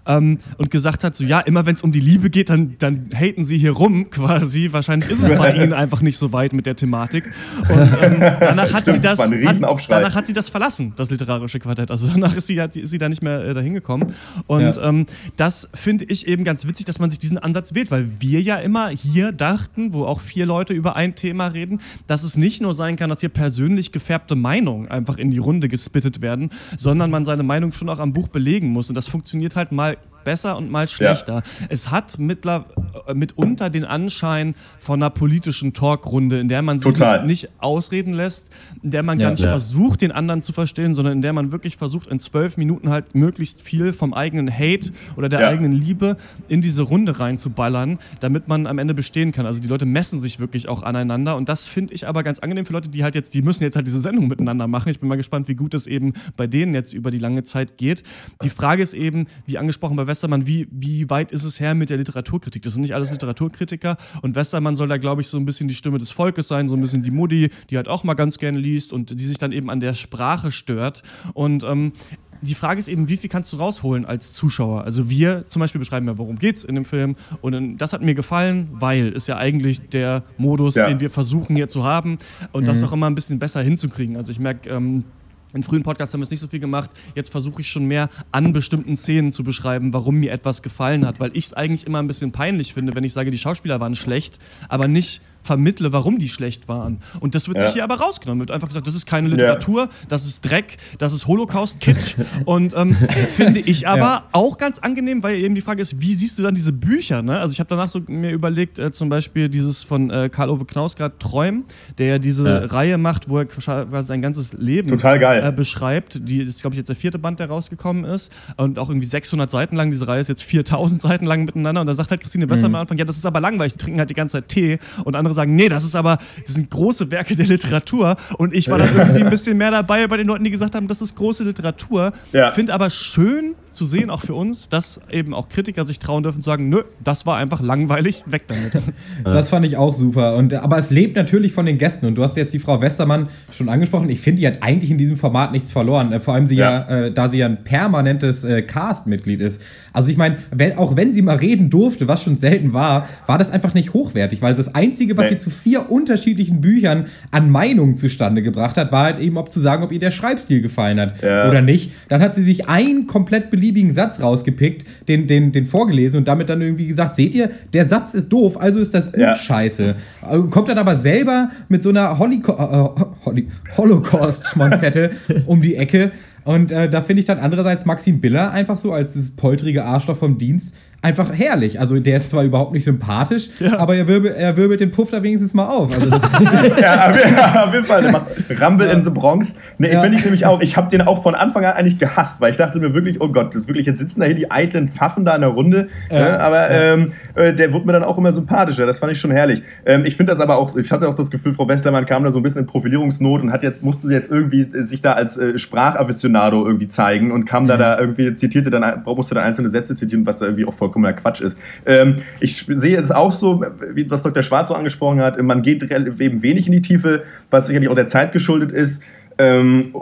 äh, und gesagt hat, so ja, immer wenn es um die Liebe geht, dann, dann haten sie hier rum <laughs> quasi. Wahrscheinlich ist es bei ihnen <laughs> einfach nicht so weit mit der Thematik. Und ähm, danach hat sie das, hat, danach hat sie das verlassen, das literarische Quartett. Also danach ist sie, hat, ist sie da nicht mehr äh, dahin gekommen. Und ähm, das finde ich eben ganz witzig, dass man sich diesen Ansatz wählt, weil wir ja immer hier dachten, wo auch auch vier Leute über ein Thema reden, dass es nicht nur sein kann, dass hier persönlich gefärbte Meinungen einfach in die Runde gespittet werden, sondern man seine Meinung schon auch am Buch belegen muss. Und das funktioniert halt mal besser und mal schlechter. Ja. Es hat mittler, äh, mitunter den Anschein von einer politischen Talkrunde, in der man sich nicht, nicht, ausreden lässt, in der man ja, gar nicht ja. versucht, den anderen zu verstehen, sondern in der man wirklich versucht, in zwölf Minuten halt möglichst viel vom eigenen Hate oder der eigenen Liebe in diese Runde reinzuballern, damit man am Ende bestehen kann. Also die Leute messen sich wirklich auch aneinander und das finde ich aber ganz angenehm für Leute, die halt jetzt, die müssen jetzt halt diese Sendung miteinander machen. Ich bin mal gespannt, wie gut es eben bei denen jetzt über die lange Zeit geht. Die Frage ist eben, wie angesprochen bei Westermann, wie, wie weit ist es her mit der Literaturkritik? Das sind nicht alles Literaturkritiker und Westermann soll da, glaube ich, so ein bisschen die Stimme des Volkes sein, so ein bisschen die Mutti, die halt auch mal ganz gerne liest und die sich dann eben an der Sprache stört. Und ähm, die Frage ist eben, wie viel kannst du rausholen als Zuschauer? Also wir zum Beispiel beschreiben ja, worum geht's in dem Film. Und das hat mir gefallen, weil ist ja eigentlich der Modus, ja. den wir versuchen hier zu haben und mhm. das auch immer ein bisschen besser hinzukriegen. Also ich merke, ähm, in frühen Podcasts haben wir es nicht so viel gemacht. Jetzt versuche ich schon mehr an bestimmten Szenen zu beschreiben, warum mir etwas gefallen hat, weil ich es eigentlich immer ein bisschen peinlich finde, wenn ich sage, die Schauspieler waren schlecht, aber nicht vermittle, warum die schlecht waren. Und das wird ja. sich hier aber rausgenommen. Wird einfach gesagt, das ist keine Literatur, ja. das ist Dreck, das ist Holocaust-Kitsch. <laughs> und ähm, finde ich aber ja. auch ganz angenehm, weil eben die Frage ist, wie siehst du dann diese Bücher? Ne? Also ich habe danach so mir überlegt, äh, zum Beispiel dieses von äh, Karl-Ove Knausgard Träumen, der ja diese Reihe macht, wo er quasi sein ganzes Leben äh, beschreibt. Die ist, glaube ich, jetzt der vierte Band, der rausgekommen ist. Und auch irgendwie 600 Seiten lang. Diese Reihe ist jetzt 4000 Seiten lang miteinander. Und da sagt halt Christine Wesser mhm. am Anfang, ja, das ist aber langweilig, die trinken halt die ganze Zeit Tee. Und andere andere sagen, nee, das ist aber, das sind große Werke der Literatur. Und ich war dann irgendwie ein bisschen mehr dabei bei den Leuten, die gesagt haben, das ist große Literatur. Ja. Finde aber schön, zu sehen, auch für uns, dass eben auch Kritiker sich trauen dürfen zu sagen, nö, das war einfach langweilig, weg damit. <laughs> Das fand ich auch super. Und, aber es lebt natürlich von den Gästen. Und du hast jetzt die Frau Westermann schon angesprochen. Ich finde, die hat eigentlich in diesem Format nichts verloren. Äh, vor allem sie ja, ja äh, da sie ja ein permanentes äh, Cast-Mitglied ist. Also ich meine, auch wenn sie mal reden durfte, was schon selten war, war das einfach nicht hochwertig, weil das Einzige, was nee. sie zu vier unterschiedlichen Büchern an Meinungen zustande gebracht hat, war halt eben, ob zu sagen, ob ihr der Schreibstil gefallen hat ja. oder nicht. Dann hat sie sich ein komplett beliebigen Satz rausgepickt, den, den, den vorgelesen und damit dann irgendwie gesagt, seht ihr, der Satz ist doof, also ist das Buch ja. scheiße. Äh, kommt dann aber selber mit so einer äh, Holocaust-Schmonzette <laughs> um die Ecke. Und äh, da finde ich dann andererseits Maxim Biller einfach so als das poltrige Arschloch vom Dienst einfach herrlich. Also der ist zwar überhaupt nicht sympathisch, ja. aber er wirbelt, er wirbelt den Puff da wenigstens mal auf. Also <laughs> ja, auf jeden Fall. Rumble ja. in the Bronx. Nee, ja. finde ich nämlich auch, ich habe den auch von Anfang an eigentlich gehasst, weil ich dachte mir wirklich, oh Gott, wirklich, jetzt sitzen da hier die eitlen Pfaffen da in der Runde. Ne? Aber ähm, äh, der wird mir dann auch immer sympathischer. Das fand ich schon herrlich. Ähm, ich finde das aber auch, ich hatte auch das Gefühl, Frau Westermann kam da so ein bisschen in Profilierungsnot und hat jetzt, musste jetzt irgendwie sich da als äh, Sprachaficionado irgendwie zeigen und kam da da irgendwie, zitierte dann, musste dann einzelne Sätze zitieren, was da irgendwie auch voll vollkommener Quatsch ist. Ähm, ich sehe es auch so, wie was Dr. Schwarz so angesprochen hat, man geht eben wenig in die Tiefe, was sicherlich auch der Zeit geschuldet ist ähm,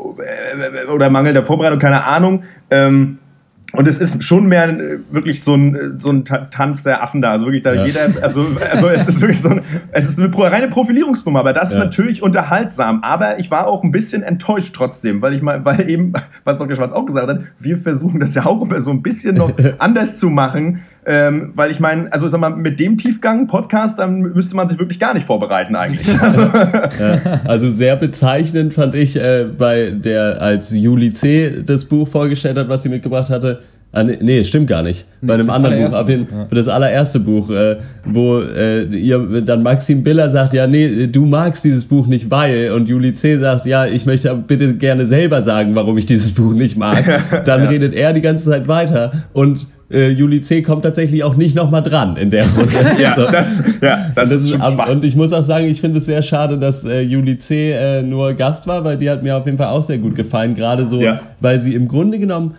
oder mangelnder Vorbereitung, keine Ahnung. Ähm, und es ist schon mehr äh, wirklich so ein, so ein Tanz der Affen da. Also wirklich da ja. jeder, also, also es ist wirklich so ein, es ist eine reine Profilierungsnummer, aber das ja. ist natürlich unterhaltsam. Aber ich war auch ein bisschen enttäuscht trotzdem, weil ich mal, weil eben, was Dr. Schwarz auch gesagt hat, wir versuchen das ja auch immer so ein bisschen noch <laughs> anders zu machen. Ähm, weil ich meine, also sag mal, mit dem Tiefgang Podcast, dann müsste man sich wirklich gar nicht vorbereiten eigentlich. <laughs> Also, ja, also sehr bezeichnend fand ich äh, bei der, als Juli C. das Buch vorgestellt hat, was sie mitgebracht hatte, Ah, nee, nee, stimmt gar nicht. Bei einem das anderen Buch, auf jeden, ja. das allererste Buch, äh, wo äh, ihr dann Maxim Biller sagt, ja, nee, du magst dieses Buch nicht, weil, und Juli C. sagt, ja, ich möchte bitte gerne selber sagen, warum ich dieses Buch nicht mag. <laughs> Dann ja. redet er die ganze Zeit weiter und äh, Juli C. kommt tatsächlich auch nicht nochmal dran in der Runde. <laughs> ja, so. das, ja, das, das ist, ist ab, Und ich muss auch sagen, ich finde es sehr schade, dass äh, Juli C. Äh, nur Gast war, weil die hat mir auf jeden Fall auch sehr gut gefallen. Gerade so, ja. weil sie im Grunde genommen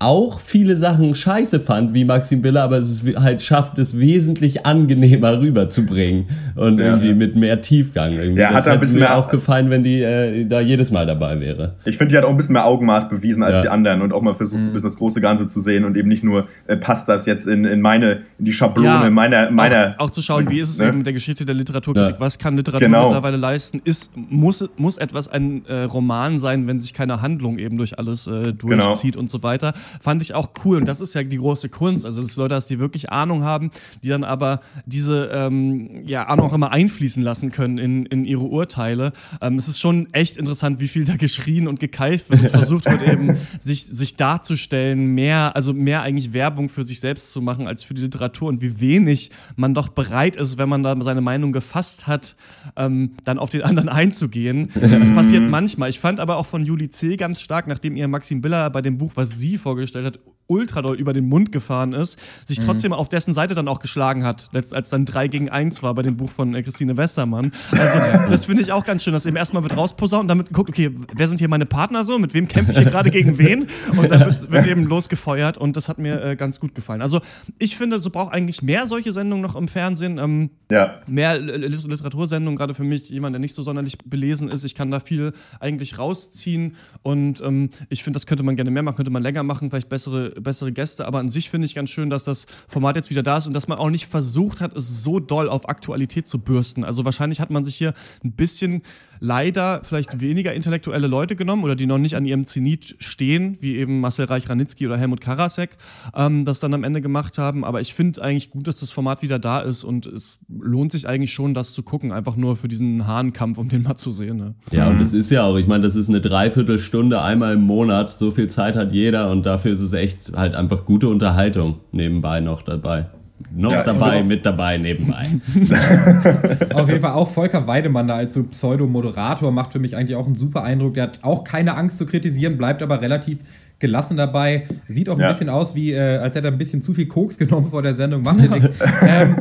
auch viele Sachen scheiße fand, wie Maxim Biller, aber es ist halt schafft, es wesentlich angenehmer rüberzubringen und ja, irgendwie ja. mit mehr Tiefgang. Irgendwie. Ja, das hat hätte ein bisschen mir mehr auch gefallen, wenn die äh, da jedes Mal dabei wäre. Ich finde, die hat auch ein bisschen mehr Augenmaß bewiesen als ja. die anderen und auch mal versucht, mhm. ein bisschen das große Ganze zu sehen und eben nicht nur, äh, passt das jetzt in, in meine, in die Schablone meiner, meiner. Auch, auch, zu schauen, wie ist es ne? eben mit der Geschichte der Literaturkritik, was kann Literatur genau. mittlerweile leisten? Ist, muss, muss etwas ein äh, Roman sein, wenn sich keine Handlung eben durch alles äh, genau. durchzieht genau. und so weiter? Fand ich auch cool. Und das ist ja die große Kunst. Also, dass Leute hast, die wirklich Ahnung haben, die dann aber diese ähm, ja, Ahnung auch immer einfließen lassen können in, in ihre Urteile. Ähm, es ist schon echt interessant, wie viel da geschrien und gekeift wird und <laughs> versucht wird, eben sich, sich darzustellen, mehr, also mehr eigentlich Werbung für sich selbst zu machen als für die Literatur und wie wenig man doch bereit ist, wenn man da seine Meinung gefasst hat, ähm, dann auf den anderen einzugehen. Das <laughs> passiert manchmal. Ich fand aber auch von Juli C. ganz stark, nachdem ihr Maxim Biller bei dem Buch, was sie vorgestellt hat, ultra doll über den Mund gefahren ist, sich Mhm. trotzdem auf dessen Seite dann auch geschlagen hat, als dann 3 gegen 1 war bei dem Buch von äh, Christine Westermann. Also, das finde ich auch ganz schön, dass eben erstmal wird rausposaunt und damit guckt, okay, wer sind hier meine Partner so? Mit wem kämpfe ich hier gerade gegen wen? Und dann wird, wird eben losgefeuert und das hat mir äh, ganz gut gefallen. Also, ich finde, es braucht eigentlich mehr solche Sendungen noch im Fernsehen. Ähm, Ja. mehr Literatursendungen, gerade für mich, jemand, der nicht so sonderlich belesen ist. Ich kann da viel eigentlich rausziehen und ähm, ich finde, das könnte man gerne mehr machen, könnte man länger machen, vielleicht bessere, bessere Gäste. Aber an sich finde ich ganz schön, dass das Format jetzt wieder da ist und dass man auch nicht versucht hat, es so doll auf Aktualität zu bürsten. Also wahrscheinlich hat man sich hier ein bisschen leider vielleicht weniger intellektuelle Leute genommen oder die noch nicht an ihrem Zenit stehen, wie eben Marcel Reich-Ranitzky oder Helmut Karasek, ähm, das dann am Ende gemacht haben. Aber ich finde eigentlich gut, dass das Format wieder da ist und es lohnt sich eigentlich schon, das zu gucken, einfach nur für diesen Hahnkampf, um den mal zu sehen. Ne? Ja, und das ist ja auch, ich meine, das ist eine Dreiviertelstunde einmal im Monat. So viel Zeit hat jeder und dafür ist es echt halt einfach gute Unterhaltung nebenbei noch dabei. Noch Ja, dabei, und- mit dabei, nebenbei. <laughs> Auf jeden Fall auch Volker Weidemann da als so Pseudo-Moderator macht für mich eigentlich auch einen super Eindruck. Der hat auch keine Angst zu kritisieren, bleibt aber relativ gelassen dabei. Sieht auch ein Ja. bisschen aus, wie äh, als hätte er ein bisschen zu viel Koks <laughs> genommen vor der Sendung. Macht ja nichts. <laughs> Ähm,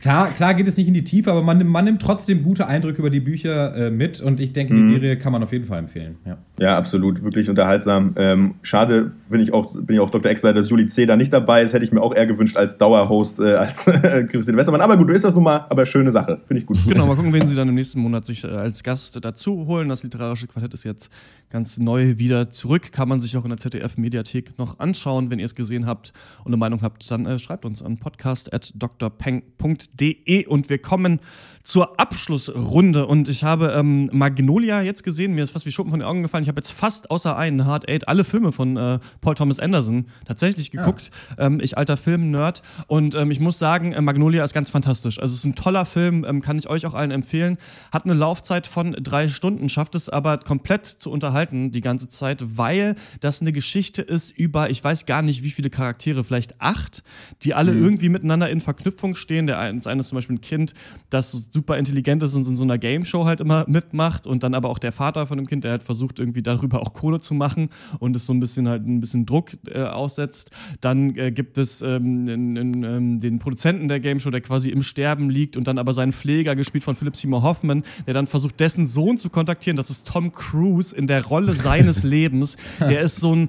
klar, klar geht es nicht in die Tiefe, aber man, nimmt- man nimmt trotzdem gute Eindrücke über die Bücher äh, mit und ich denke, die Serie kann man auf jeden Fall empfehlen. Ja. Ja, absolut, wirklich unterhaltsam. Ähm, schade, bin ich auch, bin ich auch Dr. Exler, dass Juli C. da nicht dabei ist. Hätte ich mir auch eher gewünscht als Dauerhost, äh, als <laughs> Christine Westermann. Aber gut, du ist das nun mal, aber schöne Sache. Finde ich gut. Genau, mal gucken, wen sie dann im nächsten Monat sich äh, als Gast dazu holen. Das literarische Quartett ist jetzt ganz neu wieder zurück. Kann man sich auch in der ZDF-Mediathek noch anschauen. Wenn ihr es gesehen habt und eine Meinung habt, dann äh, schreibt uns an podcast.drpeng.de und wir kommen zur Abschlussrunde. Und ich habe ähm, Magnolia jetzt gesehen. Mir ist fast wie Schuppen von den Augen gefallen. Ich habe jetzt fast außer einen Hard Eight alle Filme von äh, Paul Thomas Anderson tatsächlich geguckt. Ähm, ich alter Film-Nerd. Und ähm, ich muss sagen, äh, Magnolia ist ganz fantastisch. Also es ist ein toller Film, ähm, kann ich euch auch allen empfehlen. Hat eine Laufzeit von drei Stunden, schafft es aber komplett zu unterhalten die ganze Zeit, weil das eine Geschichte ist über, ich weiß gar nicht, wie viele Charaktere, vielleicht acht, die alle irgendwie miteinander in Verknüpfung stehen. Der eine, das eine ist zum Beispiel ein Kind, das super intelligent ist und in so einer Game Show halt immer mitmacht und dann aber auch der Vater von dem Kind, der halt versucht irgendwie darüber auch Kohle zu machen und es so ein bisschen halt ein bisschen Druck äh, aussetzt. Dann äh, gibt es ähm, in, in, ähm, den Produzenten der Game Show, der quasi im Sterben liegt und dann aber seinen Pfleger, gespielt von Philip Seymour Hoffman, der dann versucht, dessen Sohn zu kontaktieren. Das ist Tom Cruise in der Rolle seines <laughs> Lebens. Der ist so ein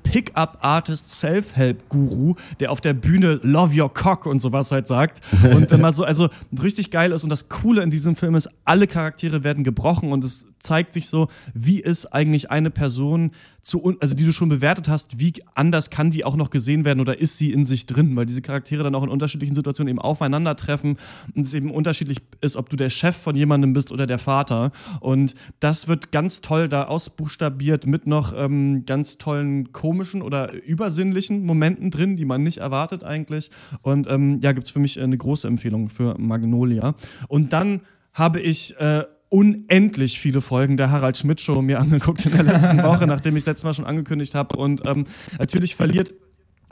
Pickup-Artist, Self-Help-Guru, der auf der Bühne Love Your Cock und sowas halt sagt. <laughs> Und immer so, also richtig geil ist. Und das Coole in diesem Film ist, alle Charaktere werden gebrochen und es zeigt sich so, wie ist eigentlich eine Person zu, also die du schon bewertet hast, wie anders kann die auch noch gesehen werden oder ist sie in sich drin, weil diese Charaktere dann auch in unterschiedlichen Situationen eben aufeinandertreffen und es eben unterschiedlich ist, ob du der Chef von jemandem bist oder der Vater. Und das wird ganz toll da ausbuchstabiert mit noch ähm, ganz tollen komischen oder übersinnlichen Momenten drin, die man nicht erwartet eigentlich. Und ähm, ja, gibt es für mich eine große Empfehlung für Magnolia. Und dann habe ich äh, unendlich viele Folgen der Harald Schmidt Show mir <laughs> angeguckt in der letzten Woche, nachdem ich es letztes Mal schon angekündigt habe. Und ähm, natürlich verliert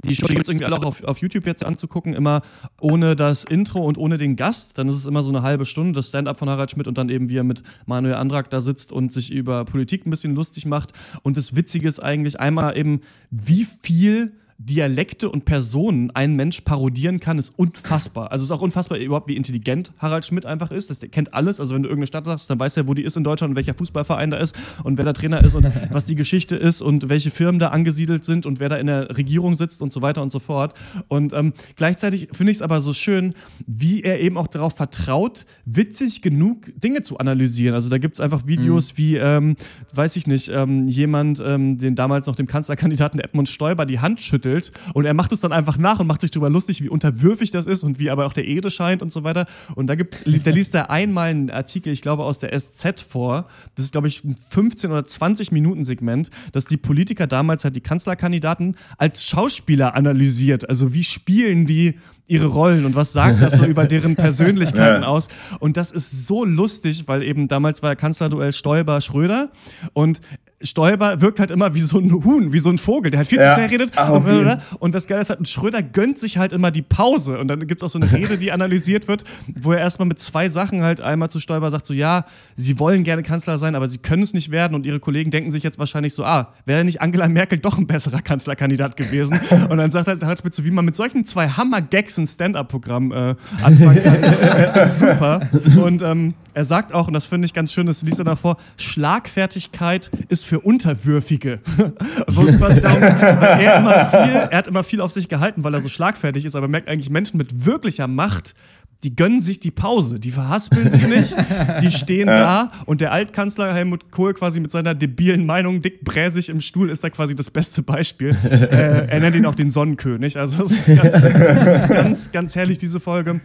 die Show gibt es irgendwie alle auch auf, auf YouTube jetzt anzugucken, immer ohne das Intro und ohne den Gast. Dann ist es immer so eine halbe Stunde, das Stand-up von Harald Schmidt und dann eben, wie er mit Manuel Andrak da sitzt und sich über Politik ein bisschen lustig macht. Und das Witzige ist eigentlich einmal eben, wie viel Dialekte und Personen ein Mensch parodieren kann, ist unfassbar. Also es ist auch unfassbar überhaupt, wie intelligent Harald Schmidt einfach ist. Das, der kennt alles. Also wenn du irgendeine Stadt sagst, dann weiß er, wo die ist in Deutschland und welcher Fußballverein da ist und wer der Trainer ist und <laughs> was die Geschichte ist und welche Firmen da angesiedelt sind und wer da in der Regierung sitzt und so weiter und so fort. Und ähm, gleichzeitig finde ich es aber so schön, wie er eben auch darauf vertraut, witzig genug Dinge zu analysieren. Also da gibt es einfach Videos wie, ähm, weiß ich nicht, ähm, jemand, ähm, den damals noch dem Kanzlerkandidaten Edmund Stoiber die Hand schüttelt vermittelt und er macht es dann einfach nach und macht sich darüber lustig, wie unterwürfig das ist und wie aber auch der Ede scheint und so weiter. Und da gibt's, da liest er einmal einen Artikel, ich glaube aus der SZ vor, das ist glaube ich ein 15 oder 20 Minuten Segment, dass die Politiker damals halt die Kanzlerkandidaten als Schauspieler analysiert. Also wie spielen die ihre Rollen und was sagt das so über deren Persönlichkeiten <laughs> Ja. aus? Und das ist so lustig, weil eben damals war Kanzlerduell Stoiber-Schröder und Stoiber wirkt halt immer wie so ein Huhn, wie so ein Vogel, der halt viel zu Ja. schnell redet. Ach, jeden. Und das Geile ist halt, Schröder gönnt sich halt immer die Pause. Und dann gibt es auch so eine Rede, die analysiert wird, wo er erstmal mit zwei Sachen halt einmal zu Stoiber sagt: so, ja, sie wollen gerne Kanzler sein, aber sie können es nicht werden. Und ihre Kollegen denken sich jetzt wahrscheinlich so, ah, wäre nicht Angela Merkel doch ein besserer Kanzlerkandidat gewesen? Und dann sagt halt Hartz so, wie man mit solchen zwei Hammer-Gags ein Stand-up-Programm äh, anfangen kann. <laughs> Super. Und ähm, er sagt auch, und das finde ich ganz schön, das liest er davor, Schlagfertigkeit ist für Unterwürfige. <laughs> Wo es quasi darum weil er, immer viel, er hat immer viel auf sich gehalten, weil er so schlagfertig ist, aber merkt eigentlich Menschen mit wirklicher Macht, die gönnen sich die Pause, die verhaspeln sich nicht, die stehen <laughs> da und der Altkanzler Helmut Kohl quasi mit seiner debilen Meinung, dick bräsig im Stuhl, ist da quasi das beste Beispiel. äh, er nennt ihn auch den Sonnenkönig, also es ist ganz, ist ganz, ganz herrlich, diese Folge.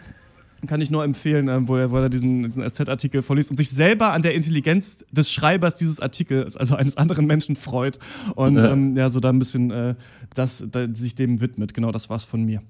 Kann ich nur empfehlen, ähm, wo er, wo er diesen, diesen SZ-Artikel vorliest und sich selber an der Intelligenz des Schreibers dieses Artikels, also eines anderen Menschen, freut. Und Ja. ähm, ja, so da ein bisschen äh, das, da, sich dem widmet. Genau, das war's von mir.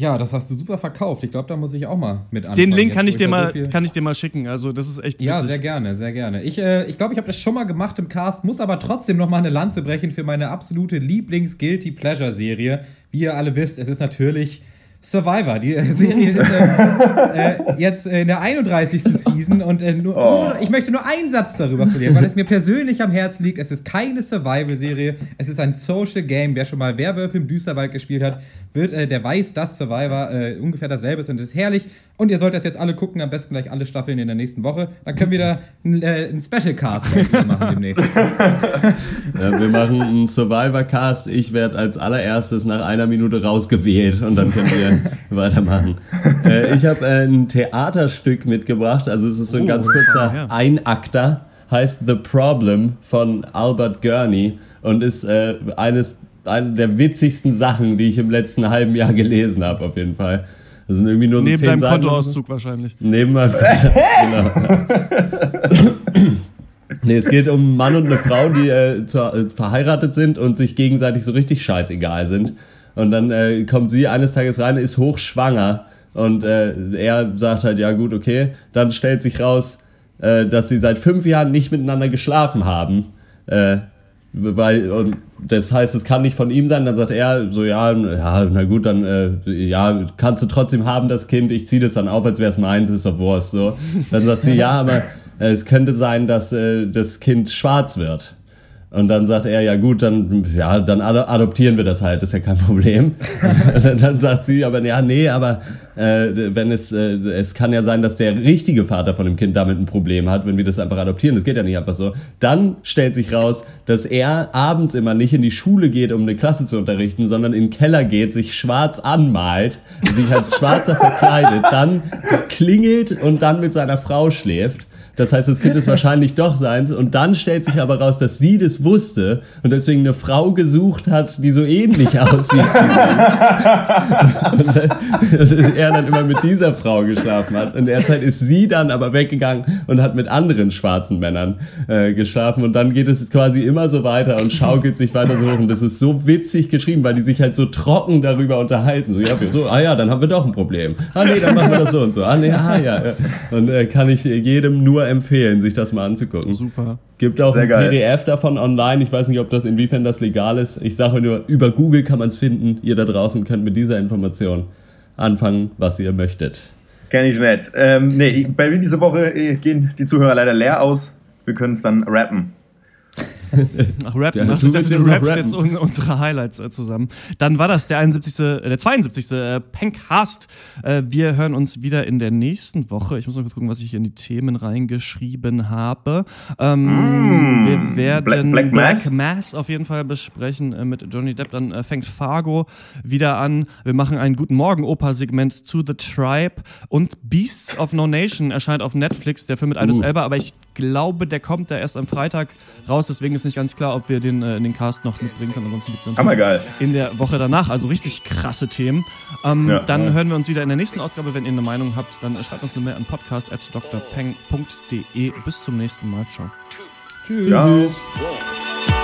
Ja, das hast du super verkauft. Ich glaube, da muss ich auch mal mit anfangen. Den Link jetzt, kann ich, dir mal, so kann ich dir mal schicken. Also, das ist echt Ja, witzig. sehr gerne, sehr gerne. Ich glaube, äh, ich, glaub, ich habe das schon mal gemacht im Cast, muss aber trotzdem noch mal eine Lanze brechen für meine absolute Lieblings-Guilty-Pleasure-Serie. Wie ihr alle wisst, es ist natürlich Survivor. Die äh, Serie ist äh, <laughs> äh, jetzt in der 31. Season und äh, nur, Oh. nur, ich möchte nur einen Satz darüber verlieren, weil es mir persönlich am Herzen liegt. Es ist keine Survival-Serie, es ist ein Social Game. Wer schon mal Werwölfe im Düsterwald gespielt hat, wird, äh, der weiß, dass Survivor äh, ungefähr dasselbe ist und es ist herrlich. Und ihr sollt das jetzt alle gucken, am besten gleich alle Staffeln in der nächsten Woche. Dann können wir da einen, Special Cast <laughs> machen demnächst. Ja, wir machen einen Survivor-Cast. Ich werde als allererstes nach einer Minute rausgewählt und dann können wir <laughs> weitermachen. Äh, ich habe äh, ein Theaterstück mitgebracht. Also es ist so ein Oh, ganz kurzer ja. Einakter. Heißt The Problem von Albert Gurney und ist äh, eines eine der witzigsten Sachen, die ich im letzten halben Jahr gelesen habe, auf jeden Fall. Das sind irgendwie nur so Neben zehn deinem Seiten. Kontoauszug wahrscheinlich. Neben meinem <laughs> genau. <laughs> Nee, es geht um einen Mann und eine Frau, die äh, zu, äh, verheiratet sind und sich gegenseitig so richtig scheißegal sind. Und dann äh, kommt sie eines Tages rein, ist hochschwanger. Und äh, er sagt halt, ja gut, okay. Dann stellt sich raus, äh, dass sie seit fünf Jahren nicht miteinander geschlafen haben. Äh, weil, und das heißt, es kann nicht von ihm sein. Dann sagt er so, ja, ja na gut, dann äh, ja, kannst du trotzdem haben, das Kind. Ich ziehe das dann auf, als wäre es meins, ist doch Wurst. So. Dann sagt sie, ja, aber äh, es könnte sein, dass das Kind schwarz wird. Und dann sagt er, ja gut, dann, ja, dann ado- adoptieren wir das halt, ist ja kein Problem. Dann, <laughs> dann sagt sie, aber ja, nee, aber äh, wenn es, äh, es kann ja sein, dass der richtige Vater von dem Kind damit ein Problem hat, wenn wir das einfach adoptieren. Das geht ja nicht einfach so. Dann stellt sich raus, dass er abends immer nicht in die Schule geht, um eine Klasse zu unterrichten, sondern in den Keller geht, sich schwarz anmalt, sich als Schwarzer verkleidet, dann klingelt und dann mit seiner Frau schläft. Das heißt, das Kind ist wahrscheinlich doch seins. Und dann stellt sich aber raus, dass sie das wusste und deswegen eine Frau gesucht hat, die so ähnlich <laughs> aussieht. und dann- er dann immer mit dieser Frau geschlafen hat. In der Zeit ist sie dann aber weggegangen und hat mit anderen schwarzen Männern äh, geschlafen. Und dann geht es quasi immer so weiter und schaukelt sich weiter so hoch. Und das ist so witzig geschrieben, weil die sich halt so trocken darüber unterhalten. So, ja, so, ah ja, dann haben wir doch ein Problem. Ah nee, dann machen wir das so und so. Ah nee, ah ja. Und äh, kann ich jedem nur empfehlen, sich das mal anzugucken. Super. Gibt auch Sehr ein geil. PDF davon online. Ich weiß nicht, ob das inwiefern das legal ist. Ich sage nur, über Google kann man es finden. Ihr da draußen könnt mit dieser Information anfangen, was ihr möchtet. Kenn ich nicht. Ähm, nee, bei mir diese Woche äh, gehen die Zuhörer leider leer aus. Wir können es dann rappen. Ach, rappen. Ja, Ach, du jetzt rappst jetzt un unsere Highlights äh, zusammen. Dann war das der 71. Äh, der 72. Äh, Pencast. Äh, wir hören uns wieder in der nächsten Woche. Ich muss mal kurz gucken, was ich hier in die Themen reingeschrieben habe. Ähm, wir werden Mm. Black- Black Mass? Mass auf jeden Fall besprechen äh, mit Johnny Depp. Dann äh, fängt Fargo wieder an. Wir machen ein Guten Morgen Oper-Segment zu The Tribe und Beasts of No Nation erscheint auf Netflix, der Film mit Idris Uh. Elba, aber ich glaube, der kommt da erst am Freitag raus, deswegen ist ist nicht ganz klar, ob wir den äh, in den Cast noch mitbringen können. Ansonsten gibt es Hammergeil. in der Woche danach. Also richtig krasse Themen. Ähm, Ja. dann Ja. hören wir uns wieder in der nächsten Ausgabe. Wenn ihr eine Meinung habt, dann schreibt uns eine Mail an podcast.drpeng.de. Bis zum nächsten Mal. Ciao. Tschüss. Ciao.